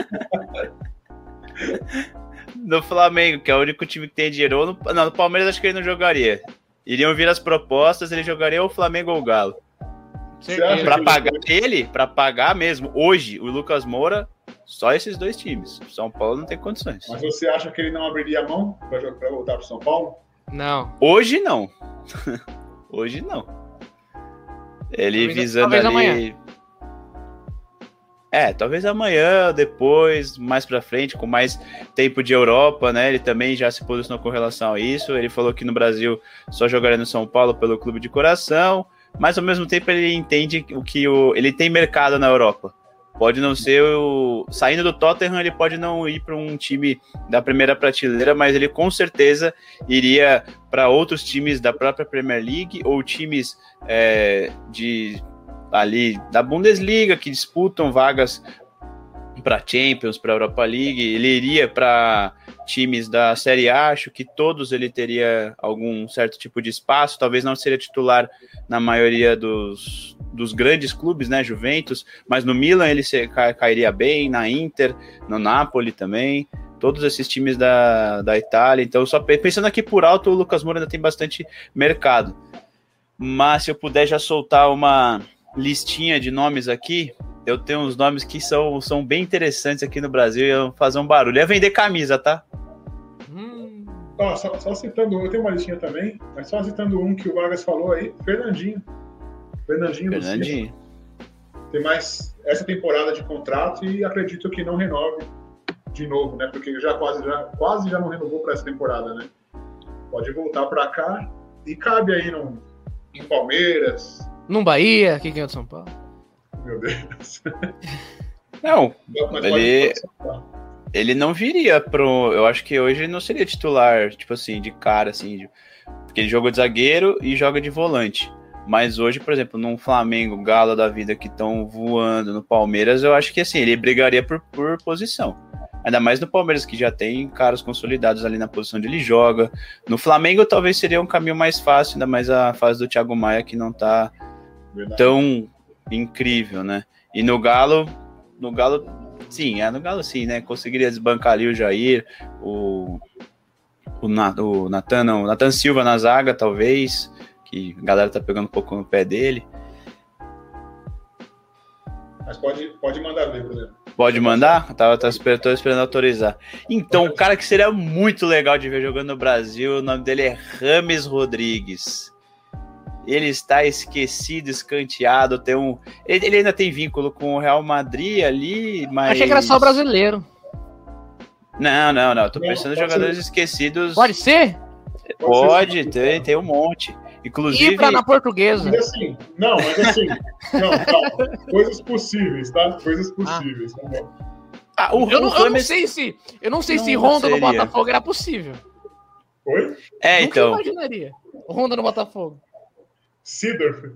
no Flamengo, que é o único time que tem dinheiro. No, não, no Palmeiras acho que ele não jogaria. Iriam vir as propostas, ele jogaria ou o Flamengo ou o Galo. Para pagar ele, para pagar mesmo, hoje, o Lucas Moura, só esses dois times. São Paulo não tem condições. Mas você acha que ele não abriria a mão para voltar para São Paulo? Não. Hoje não. hoje não. Ele talvez, visando talvez ali. Amanhã. É, talvez amanhã, depois, mais pra frente, com mais tempo de Europa, né? Ele também já se posicionou com relação a isso. Ele falou que no Brasil só jogaria no São Paulo pelo clube de coração, mas ao mesmo tempo ele entende o que o, ele tem mercado na Europa. Pode não ser o. Saindo do Tottenham, ele pode não ir para um time da primeira prateleira, mas ele com certeza iria para outros times da própria Premier League ou times é, de ali da Bundesliga que disputam vagas para Champions, para Europa League, ele iria para times da Série A, acho que todos ele teria algum certo tipo de espaço, talvez não seria titular na maioria dos, dos grandes clubes, né, Juventus, mas no Milan ele se, cairia bem, na Inter, no Napoli também, todos esses times da, da Itália, então só pensando aqui por alto, o Lucas Moura ainda tem bastante mercado, mas se eu puder já soltar uma listinha de nomes aqui. Eu tenho uns nomes que são, são bem interessantes aqui no Brasil e eu fazer um barulho. É vender camisa, tá? Hum. Ó, só, só, citando, eu tenho uma listinha também, mas só citando um que o Vargas falou aí, Fernandinho. Fernandinho. Fernandinho. Tem mais essa temporada de contrato e acredito que não renove de novo, né? Porque já quase já, quase já não renovou para essa temporada, né? Pode voltar para cá e cabe aí no, em Palmeiras, num Bahia, que ganhou de São Paulo. Meu Deus. Não, ele, ele não viria pro. Eu acho que hoje ele não seria titular, tipo assim, de cara, assim, de, porque ele joga de zagueiro e joga de volante. Mas hoje, por exemplo, num Flamengo, Galo da vida que estão voando, no Palmeiras, eu acho que assim, ele brigaria por, por posição. Ainda mais no Palmeiras, que já tem caras consolidados ali na posição onde ele joga. No Flamengo, talvez seria um caminho mais fácil, ainda mais a fase do Thiago Maia, que não tá Verdade. tão incrível, né? E no Galo, no Galo, sim, é no Galo sim, né? Conseguiria desbancar ali o Jair, o o, o Natan, não, o Natan Silva na zaga, talvez, que a galera tá pegando um pouco no pé dele. Mas pode, pode mandar ver, Bruno. Pode mandar? Tava, tava esperando, esperando autorizar. Então, o cara que seria muito legal de ver jogando no Brasil, o nome dele é Rames Rodrigues. Ele está esquecido, escanteado. Tem um, ele, ele ainda tem vínculo com o Real Madrid ali, mas. Achei que era só brasileiro. Não, não, não. Tô pensando em jogadores ser. esquecidos. Pode ser? Pode, tem, tem um monte. Inclusive. Ibra na portuguesa. Mas assim, não, mas assim. não, calma. Coisas possíveis, tá? Coisas possíveis. Ah. Tá ah, o, eu, não, eu, não, sei se. Eu não sei não se Honda seria. no Botafogo era possível. Oi? É, Nunca então. imaginaria. Honda no Botafogo. Sidorf.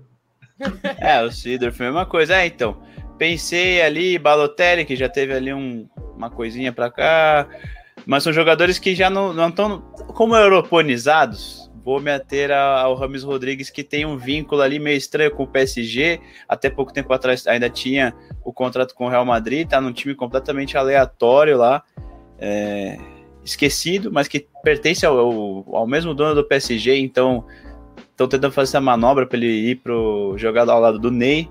é, o Sidorf, mesma coisa. É, então. Pensei ali, Balotelli, que já teve ali um, uma coisinha pra cá. Mas são jogadores que já não estão como europonizados. Vou me ater ao Rames Rodrigues, que tem um vínculo ali meio estranho com o PSG. Até pouco tempo atrás ainda tinha o contrato com o Real Madrid, tá num time completamente aleatório lá. É, esquecido, mas que pertence ao, ao, ao mesmo dono do PSG, então estão tentando fazer essa manobra para ele ir pro jogar ao lado do Ney.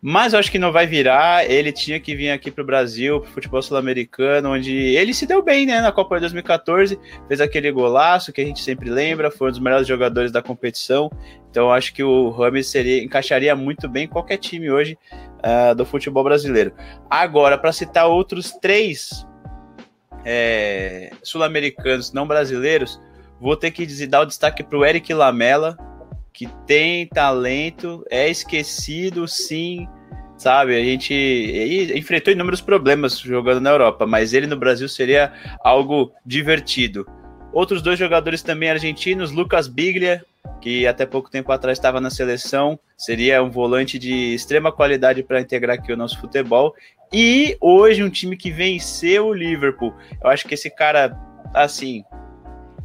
Mas eu acho que não vai virar. Ele tinha que vir aqui para o Brasil, para o futebol sul-americano, onde ele se deu bem, né? Na Copa de 2014, fez aquele golaço que a gente sempre lembra, foi um dos melhores jogadores da competição. Então acho que o Rames seria, encaixaria muito bem em qualquer time hoje uh, do futebol brasileiro. Agora, para citar outros três é, sul-americanos não brasileiros, vou ter que dar o destaque para o Eric Lamela, que tem talento, é esquecido, sim, sabe? A gente enfrentou inúmeros problemas jogando na Europa, mas ele no Brasil seria algo divertido. Outros dois jogadores também argentinos, Lucas Biglia, que até pouco tempo atrás estava na seleção, seria um volante de extrema qualidade para integrar aqui o nosso futebol. E hoje um time que venceu o Liverpool. Eu acho que esse cara, assim,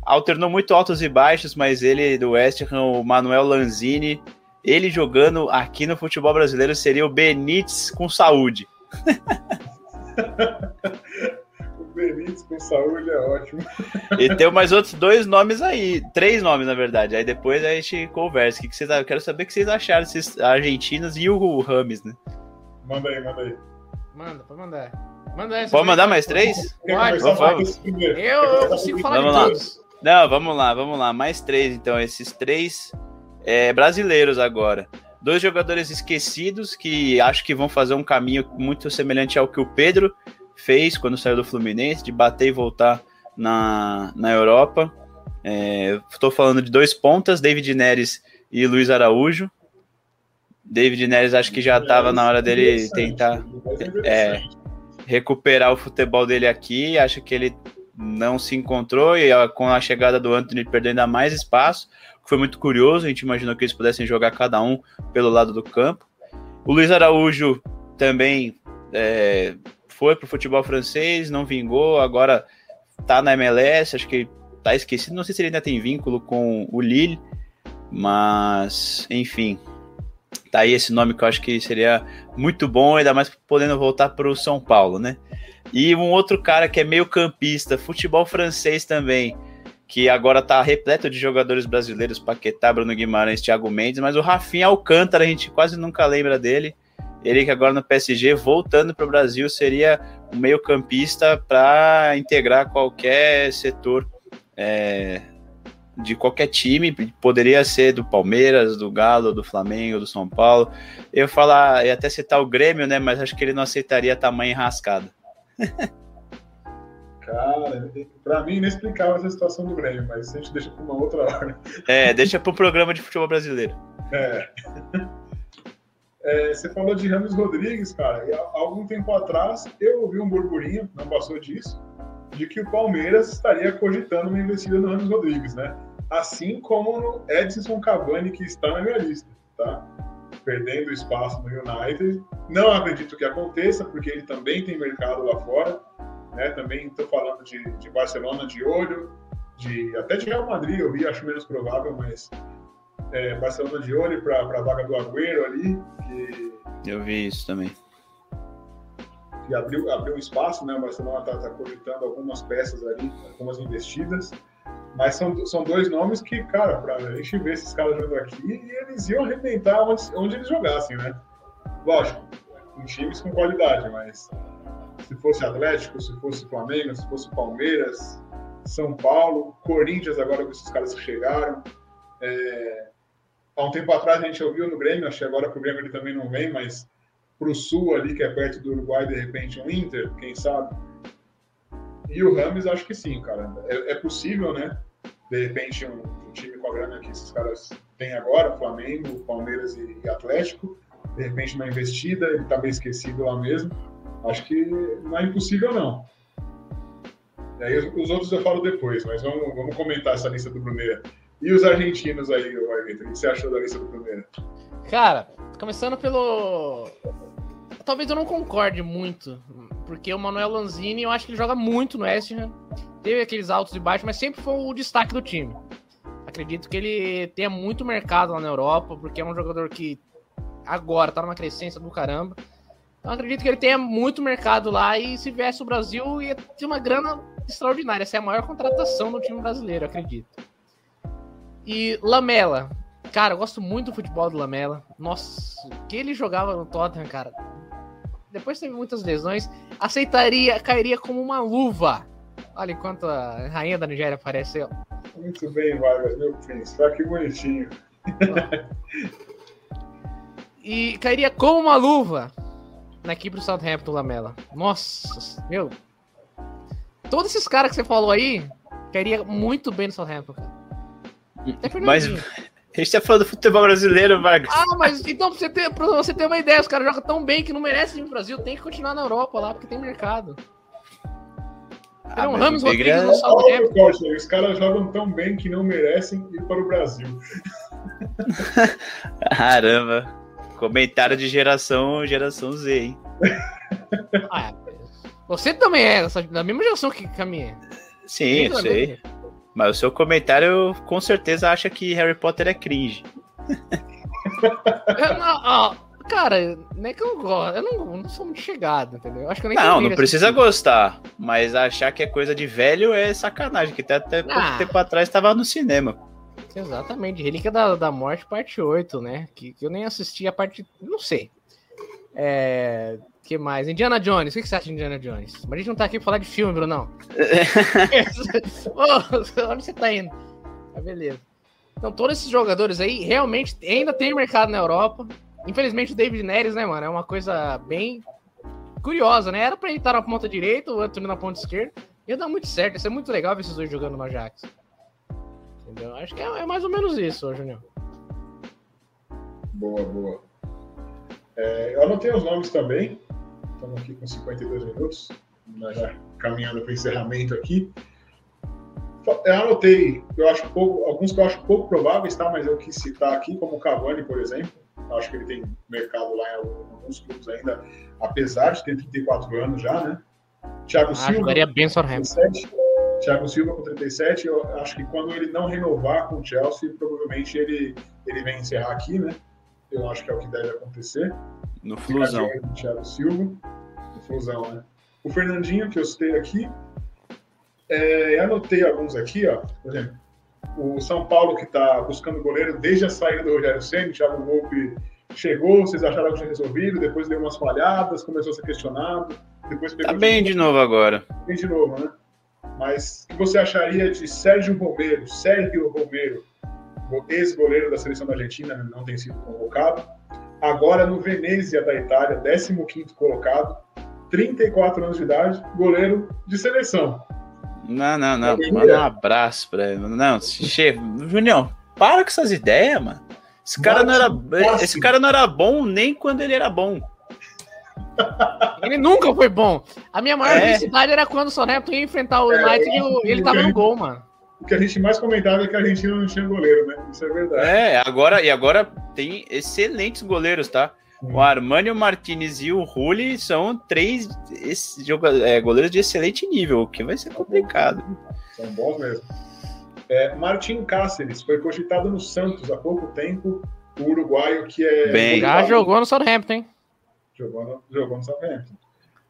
alternou muito altos e baixos, mas ele do West Ham, o Manuel Lanzini, ele jogando aqui no futebol brasileiro seria o Benítez com saúde. o Benítez com saúde é ótimo. E tem mais outros dois nomes aí, três nomes na verdade. Aí depois a gente conversa. O que, vocês, eu quero saber o que vocês acharam desses argentinos e o Rames, né? Manda aí, manda aí. Manda, pode mandar. Manda Pode mandar mais três? Pode. Vamos. Eu, eu consigo falar vamos de todos. Não, vamos lá, vamos lá. Mais três, então. Esses três é, brasileiros agora. Dois jogadores esquecidos que acho que vão fazer um caminho muito semelhante ao que o Pedro fez quando saiu do Fluminense, de bater e voltar na, na Europa. Estou é, falando de dois pontas, David Neres e Luiz Araújo. David Neres acho que já estava na hora dele tentar é, recuperar o futebol dele aqui. Acho que ele não se encontrou e com a chegada do Anthony perdendo ainda mais espaço, foi muito curioso, a gente imaginou que eles pudessem jogar cada um pelo lado do campo. O Luiz Araújo também é, foi para o futebol francês, não vingou, agora está na MLS, acho que está esquecido, não sei se ele ainda tem vínculo com o Lille, mas enfim, tá aí esse nome que eu acho que seria muito bom, ainda mais podendo voltar para o São Paulo, né? E um outro cara que é meio campista, futebol francês também, que agora tá repleto de jogadores brasileiros, Paquetá, Bruno Guimarães, Thiago Mendes, mas o Rafinha Alcântara, a gente quase nunca lembra dele. Ele que agora no PSG, voltando para o Brasil, seria um meio campista para integrar qualquer setor é, de qualquer time, poderia ser do Palmeiras, do Galo, do Flamengo, do São Paulo. Eu falar, ia até citar o Grêmio, né? Mas acho que ele não aceitaria tamanho rascada. Cara, pra mim inexplicável essa situação do Grêmio, mas a gente deixa pra uma outra hora. É, deixa pro programa de futebol brasileiro. É. é você falou de Ramos Rodrigues, cara, e há algum tempo atrás eu ouvi um burburinho, não passou disso, de que o Palmeiras estaria cogitando uma investida no Ramos Rodrigues, né? Assim como no Edson Cavani, que está na minha lista, tá? Perdendo espaço no United. Não acredito que aconteça, porque ele também tem mercado lá fora. Né? Também estou falando de, de, Barcelona de olho, de até de Real Madrid, eu vi, acho menos provável, mas é, Barcelona de olho para a vaga do Agüero ali. Que, eu vi isso também. Que abriu, abriu espaço, né? O Barcelona está tá cogitando algumas peças ali, algumas investidas. Mas são, são dois nomes que, cara, pra a gente ver esses caras jogando aqui, eles iam arrebentar onde, onde eles jogassem, né? Lógico, em times com qualidade, mas se fosse Atlético, se fosse Flamengo, se fosse Palmeiras, São Paulo, Corinthians, agora com esses caras que chegaram. É, há um tempo atrás a gente ouviu no Grêmio, acho que agora pro Grêmio ele também não vem, mas pro sul ali, que é perto do Uruguai, de repente um Inter, quem sabe. E o Rames, acho que sim, cara. É, é possível, né? De repente, um, um, time com a grana que esses caras têm agora, Flamengo, Palmeiras e, e Atlético, de repente uma investida, ele tá bem esquecido lá mesmo. Acho que não é impossível, não. E aí os, os outros eu falo depois, mas vamos, vamos comentar essa lista do Bruneira. E os argentinos aí, o que você achou da lista do Bruneira? Cara, começando pelo. Talvez eu não concorde muito, porque o Manuel Lanzini, eu acho que ele joga muito no West Ham. Teve aqueles altos e baixos, mas sempre foi o destaque do time. Acredito que ele tenha muito mercado lá na Europa, porque é um jogador que agora tá numa crescência do caramba. Então acredito que ele tenha muito mercado lá e se viesse o Brasil ia ter uma grana extraordinária. Essa é a maior contratação do time brasileiro, acredito. E Lamela. Cara, eu gosto muito do futebol do Lamela. Nossa, que ele jogava no Tottenham, cara. Depois teve muitas lesões. Aceitaria, cairia como uma luva. Olha enquanto a rainha da Nigéria apareceu. Muito bem, Vargas, meu príncipe. Olha que bonitinho. e cairia como uma luva na equipe do Southampton Lamela. Nossa, meu. Todos esses caras que você falou aí, cairia muito bem no Southampton, cara. Mas a gente tá falando do futebol brasileiro, Vargas. Ah, mas então pra você ter, pra você ter uma ideia, os caras jogam tão bem que não merecem ir no Brasil, tem que continuar na Europa lá, porque tem mercado. Ah, um Ramos Rodrigues é... no Southampton. Os caras jogam tão bem que não merecem ir para o Brasil. Caramba. Comentário de geração, geração Z, hein? ah, você também é da mesma geração que, a minha. Sim, eu sei. Mas o seu comentário com certeza acha que Harry Potter é cringe. eu, não, ó, cara, não é que eu gosto. Eu não, não sou muito chegado, entendeu? Acho que eu Não, não precisa assistir. gostar. Mas achar que é coisa de velho é sacanagem. Que até, até ah. pouco tempo atrás estava no cinema. Exatamente, Relíquia da, da Morte, parte 8, né? Que, que eu nem assisti a parte. Não sei. É. que mais? Indiana Jones, o que, você acha de Indiana Jones? Mas a gente não tá aqui pra falar de filme, Brunão. oh, onde você tá indo? Ah, beleza. Então, todos esses jogadores aí realmente ainda tem mercado na Europa. Infelizmente, o David Neres, né, mano? É uma coisa bem curiosa, né? Era pra ele estar na ponta direita, o Antônio na ponta esquerda. Ia dar muito certo, ia ser muito legal ver esses dois jogando no Ajax. Entendeu? Acho que é, é mais ou menos isso, Junior. Boa, boa. É, eu anotei os nomes também. Estamos aqui com 52 minutos, já caminhando para o encerramento aqui. Eu anotei, eu acho pouco, alguns que eu acho pouco prováveis, tá? Mas eu quis citar aqui, como o Cavani, por exemplo. Eu acho que ele tem mercado lá em alguns clubes ainda, apesar de ter 34 anos já, né? Thiago ah, Silva. Bem Southampton. Thiago Silva com 37, eu acho que quando ele não renovar com o Chelsea, provavelmente ele, ele vem encerrar aqui, né? Eu acho que é o que deve acontecer. No Flusão. Thiago Silva, no Flusão, né? O Fernandinho, que eu citei aqui, é, anotei alguns aqui, ó. Por exemplo, o São Paulo, que está buscando goleiro desde a saída do Rogério Senna, Thiago Volpe chegou, vocês acharam que tinha resolvido, depois deu umas falhadas, começou a ser questionado, depois pegou... Tá bem de novo agora. Bem de novo, né? Mas o que você acharia de Sérgio Romero, Sérgio Romero, ex-goleiro da seleção da Argentina, não tem sido convocado, agora no Venezia da Itália, 15º colocado, 34 anos de idade, goleiro de seleção. Não, não, não. Manda um abraço pra ele. Não, chefe. Junião, para com essas ideias, mano. Esse cara, não era, esse cara não era bom nem quando ele era bom. Ele nunca foi bom. A minha maior é. felicidade era quando o Southampton ia enfrentar o é, United é, e ele tava no gol, mano. O que a gente mais comentava é que a Argentina não tinha goleiro, né? Isso é verdade. É, agora, e agora tem excelentes goleiros, tá? O Armani, o Martinez e o Rulli são três é, goleiros de excelente nível, o que vai ser complicado. São bons mesmo. É, Martin Cáceres foi cogitado no Santos há pouco tempo, o uruguaio que é. Bem, já jogou no Southampton, hein? Jogou no, jogou no Southampton.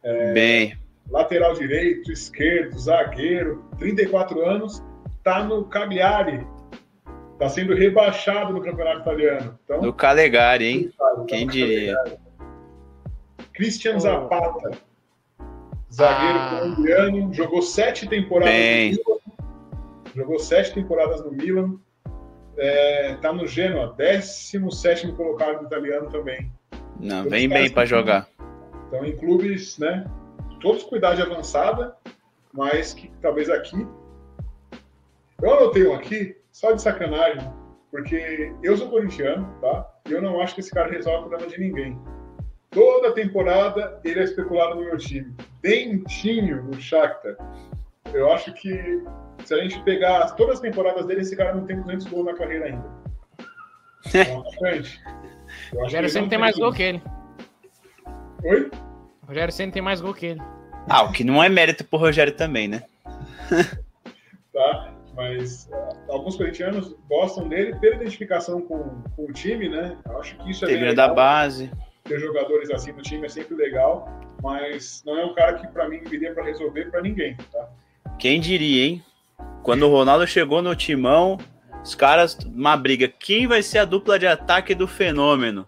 É, Bem. Lateral direito, esquerdo, zagueiro, 34 anos, tá no Cagliari. Tá sendo rebaixado no campeonato italiano. Então, no Calegari, hein? Tá Quem diria? Christian Zapata, zagueiro Ah. colombiano, jogou sete temporadas Bem. no Milan. Jogou sete temporadas no Milan. É, tá no Genoa, 17 colocado no italiano também. Não, vem bem pra jogar. Então, em clubes, né? Todos com idade avançada, mas que talvez aqui. Eu anotei um aqui, só de sacanagem, porque eu sou corintiano, tá? E eu não acho que esse cara resolve o problema de ninguém. Toda temporada ele é especulado no meu time. Dentinho no Shakhtar. Eu acho que se a gente pegar todas as temporadas dele, esse cara não tem 200 gols na carreira ainda. É um atacante. Eu O Rogério sempre tem mais gol que ele. Oi? O Rogério sempre tem mais gol que ele. Ah, o que não é mérito pro Rogério também, né? tá? Mas uh, alguns corintianos gostam dele pela identificação com, com o time, né? Eu acho que isso é bem vindo da base. Ter jogadores assim no time é sempre legal, mas não é um cara que para mim viria para resolver para ninguém, tá? Quem diria, hein? Quando o Ronaldo chegou no timão, os caras, uma briga. Quem vai ser a dupla de ataque do fenômeno?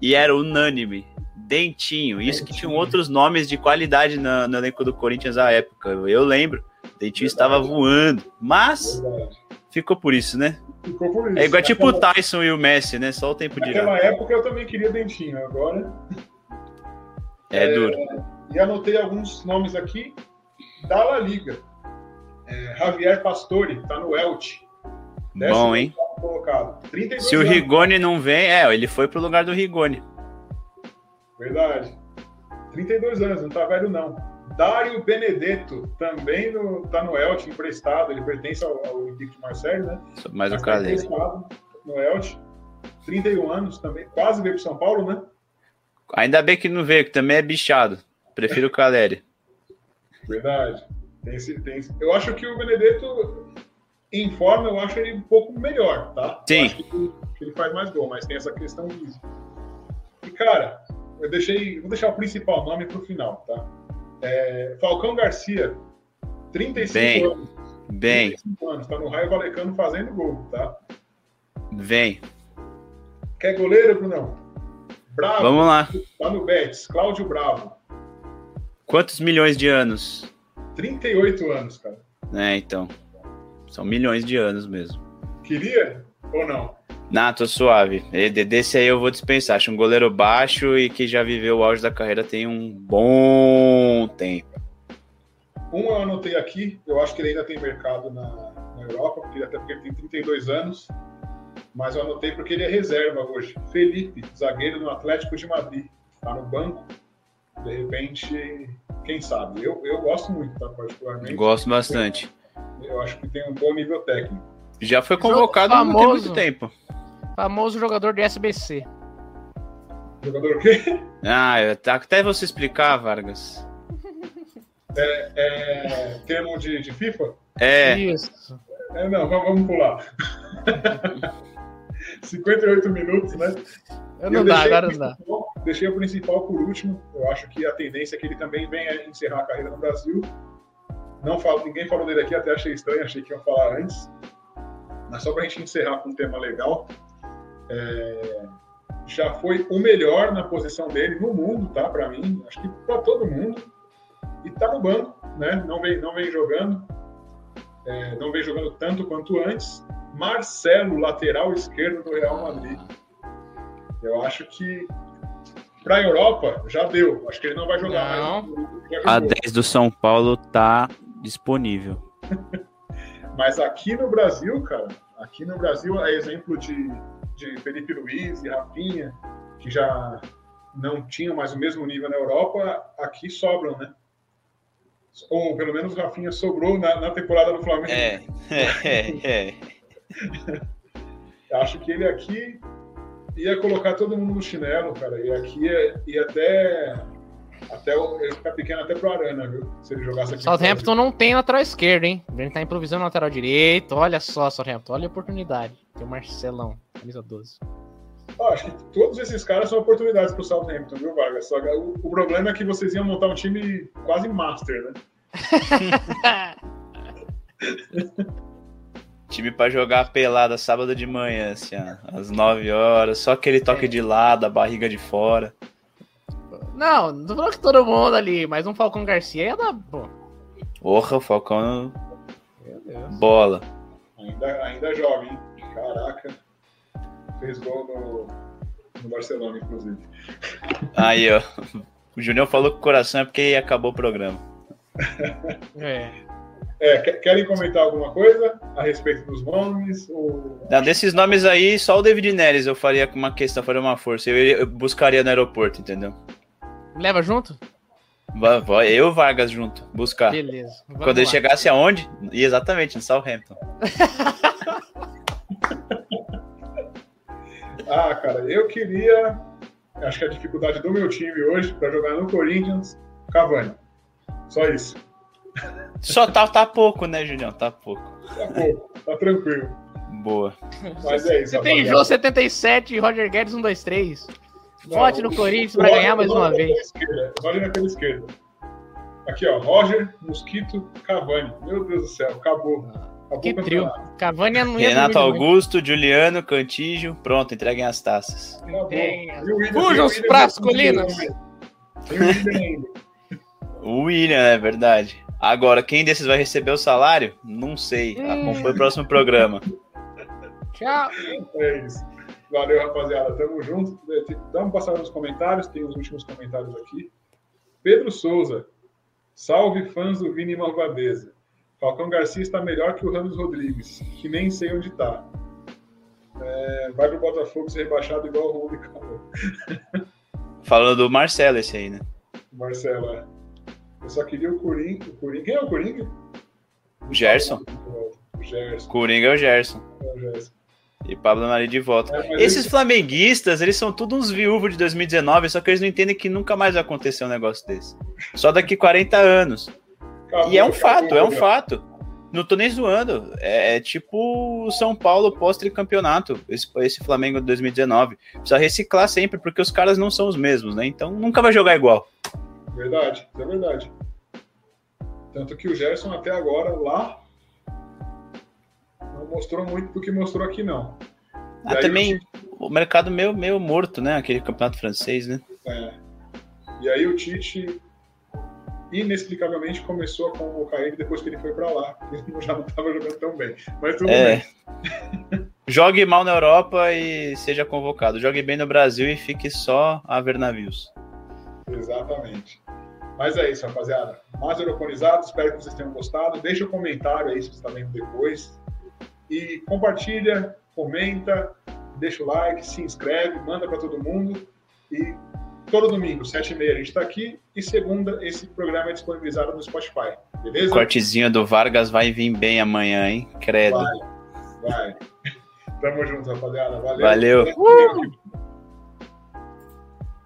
E era unânime. Dentinho. Isso que tinham outros nomes de qualidade na- no elenco do Corinthians à época. Eu lembro. Dentinho estava voando. Mas Verdade. ficou por isso, né? Ficou por isso. É igual tipo o Naquela- Tyson e o Messi, né? Só o tempo dirá. Naquela época eu também queria dentinho, agora. É duro. E anotei alguns nomes aqui da La Liga. É, Javier Pastore, tá no Elche. Bom, hein? Colocado. 32 Se o anos. Rigoni não vem, é, ele foi pro lugar do Rigoni. Verdade. 32 anos, não tá velho não. Dário Benedetto, também no, tá no Elche, emprestado. Ele pertence ao, ao Olympique de Marseille, né? Mais o tá Calais. emprestado no Elche. 31 anos também, quase veio pro São Paulo, né? Ainda bem que não veio, que também é bichado. Prefiro o Caleri. Verdade. Tem esse, tem esse- Eu acho que o Benedetto, em forma, eu acho ele um pouco melhor, tá? Sim. acho que ele, que ele faz mais gol, mas tem essa questão física. E, cara, eu deixei. Vou deixar o principal nome pro final, tá? É, Falcão Garcia, 35 Bem. anos. Bem, 35 anos, tá no Raio Valecano fazendo gol, tá? vem. Quer goleiro, Brunão? Bravo, Vamos lá. tá no Betis, Cláudio Bravo, Quantos milhões de anos? 38 anos, cara. É, então. São milhões de anos mesmo. Queria ou não? Não, tô suave. E de- Desse aí eu vou dispensar. Acho um goleiro baixo e que já viveu o auge da carreira tem um bom tempo. Um eu anotei aqui, eu acho que ele ainda tem mercado na, na Europa, porque, até porque ele tem 32 anos, mas eu anotei porque ele é reserva hoje. Felipe, zagueiro no Atlético de Madrid, tá no banco. De repente, quem sabe? Eu, eu gosto muito, tá? Particularmente. Gosto bastante. Eu acho que tem um bom nível técnico. Já foi convocado famoso. muito tempo. Famoso jogador de SBC. Jogador o quê? Ah, eu- até você explicar, Vargas. É, termo de, de FIFA? É, Isso. É, não, vamos, pular. 58 minutos, né? Eu não Eu dá, agora não dá. Deixei o principal por último. Eu acho que a tendência é que ele também venha encerrar a carreira no Brasil. Não falo, ninguém falou dele aqui, até achei estranho, achei que iam falar antes. Mas só para a gente encerrar com um tema legal. é, já foi o melhor na posição dele no mundo, tá? Para mim, acho que para todo mundo. E tá no banco, né? Não vem, não vem jogando. É, não vem jogando tanto quanto antes. Marcelo, lateral esquerdo do Real Madrid. Eu acho que para a Europa já deu. Acho que ele não vai jogar Não. mais. A jogou. 10 do São Paulo tá disponível. Mas aqui no Brasil, cara, aqui no Brasil é exemplo de, de Felipe Luiz e Rafinha, que já não tinham mais o mesmo nível na Europa, aqui sobram, né? Ou pelo menos o Rafinha sobrou na, na temporada do Flamengo. É, é, é. Acho que ele aqui ia colocar todo mundo no chinelo, cara. E aqui ia, ia até. Até o- ele ficar pequeno até pro Arana, viu? Se ele jogasse aqui. Southampton não tem lateral esquerdo, hein? Ele tá improvisando lateral direito. Olha só, Southampton. Olha a oportunidade. Tem o Marcelão, camisa 12. Ó, acho que todos esses caras são oportunidades pro Southampton, viu, Vargas? Só que o, o problema é que vocês iam montar um time quase master, né? Time pra jogar pelada sábado de manhã, assim, ó, às 9 horas, só aquele toque É. de lado, a barriga de fora. Não, não tô falando que todo mundo ali, mas um Falcão Garcia ia dar bom. Porra, o Falcão. Bola. Ainda, ainda jovem, hein? Caraca. Fez gol no, no Barcelona, inclusive. Aí, ó. O Junior falou que o coração é porque acabou o programa. É. É, que- querem comentar alguma coisa a respeito dos nomes? Ou... Não, desses nomes aí, só o David Neres eu faria com uma questão, faria uma força. Eu, eu buscaria no aeroporto, entendeu? Leva junto? Vai- vai- Eu e o Vargas junto, buscar. Beleza. Vamos Quando ele lá. chegasse aonde? E exatamente, no Southampton. Ah, cara, eu queria. Acho que a dificuldade do meu time hoje para jogar no Corinthians, Cavani. Só isso. Só tá, tá pouco, né, Julião? Tá pouco. Tá pouco, tá tranquilo. Boa. Mas é isso. Você tem. Jô 77 e Roger Guedes 1, 2, 3. Não, Vote no Corinthians Roger- ganhar mais uma vez. na esquerda, o Roger na pela esquerda. Aqui, ó. Roger, Mosquito, Cavani. Meu Deus do céu, acabou. acabou Que trio. Cavani não ia Renato. Augusto, Juliano, Cantígio, pronto, entreguem as taças. William- Fujam os William pratos, colinas. Tem o William ainda. O William, é verdade. Agora, quem desses vai receber o salário? Não sei. Hum. Acompanhe o próximo programa. Tchau. É isso. Valeu, rapaziada. Tamo junto. Dá uma passada nos comentários. Tem os últimos comentários aqui. Pedro Souza. Salve fãs do Vini Malvadeza. Falcão Garcia está melhor que o Ramos Rodrigues, que nem sei onde tá. É, vai pro Botafogo ser rebaixado igual o Rony. Falando do Marcelo, esse aí, né? Marcelo, é. Eu só queria o Coringa. O Coringa. Quem é o Coringa? O Gerson. O Gerson. Coringa é o Gerson. É o Gerson. E Pablo Mari de volta. É, Esses esse- flamenguistas, eles são todos uns viúvos de 2019, só que eles não entendem que nunca mais vai acontecer um negócio desse. Só daqui 40 anos. Acabou, E é um acabou, fato, é um fato. Não tô nem zoando. É, é tipo São Paulo pós-tricampeonato, esse, esse Flamengo de 2019. Precisa reciclar sempre, porque os caras não são os mesmos, né? Então nunca vai jogar igual. Verdade, é verdade. Tanto que o Gerson até agora lá não mostrou muito do que mostrou aqui, não. E Ah, também o mercado meio, meio morto, né? Aquele campeonato francês, né? É. E aí o Tite inexplicavelmente começou a convocar ele depois que ele foi pra lá. Ele já não estava jogando tão bem. Mas tudo É. bem. Jogue mal na Europa e seja convocado. Jogue bem no Brasil e fique só a ver navios. Exatamente. Mas é isso, rapaziada. Mais euroconizado, espero que vocês tenham gostado. Deixa um comentário aí se você está vendo depois. E compartilha, comenta, deixa o like, se inscreve, manda para todo mundo. E todo domingo, 7h30, a gente está aqui. E segunda, esse programa é disponibilizado no Spotify. Beleza? O cortezinho do Vargas vai vir bem amanhã, hein? Credo. Vai. Vai. Tamo junto, rapaziada. Valeu. Valeu. Que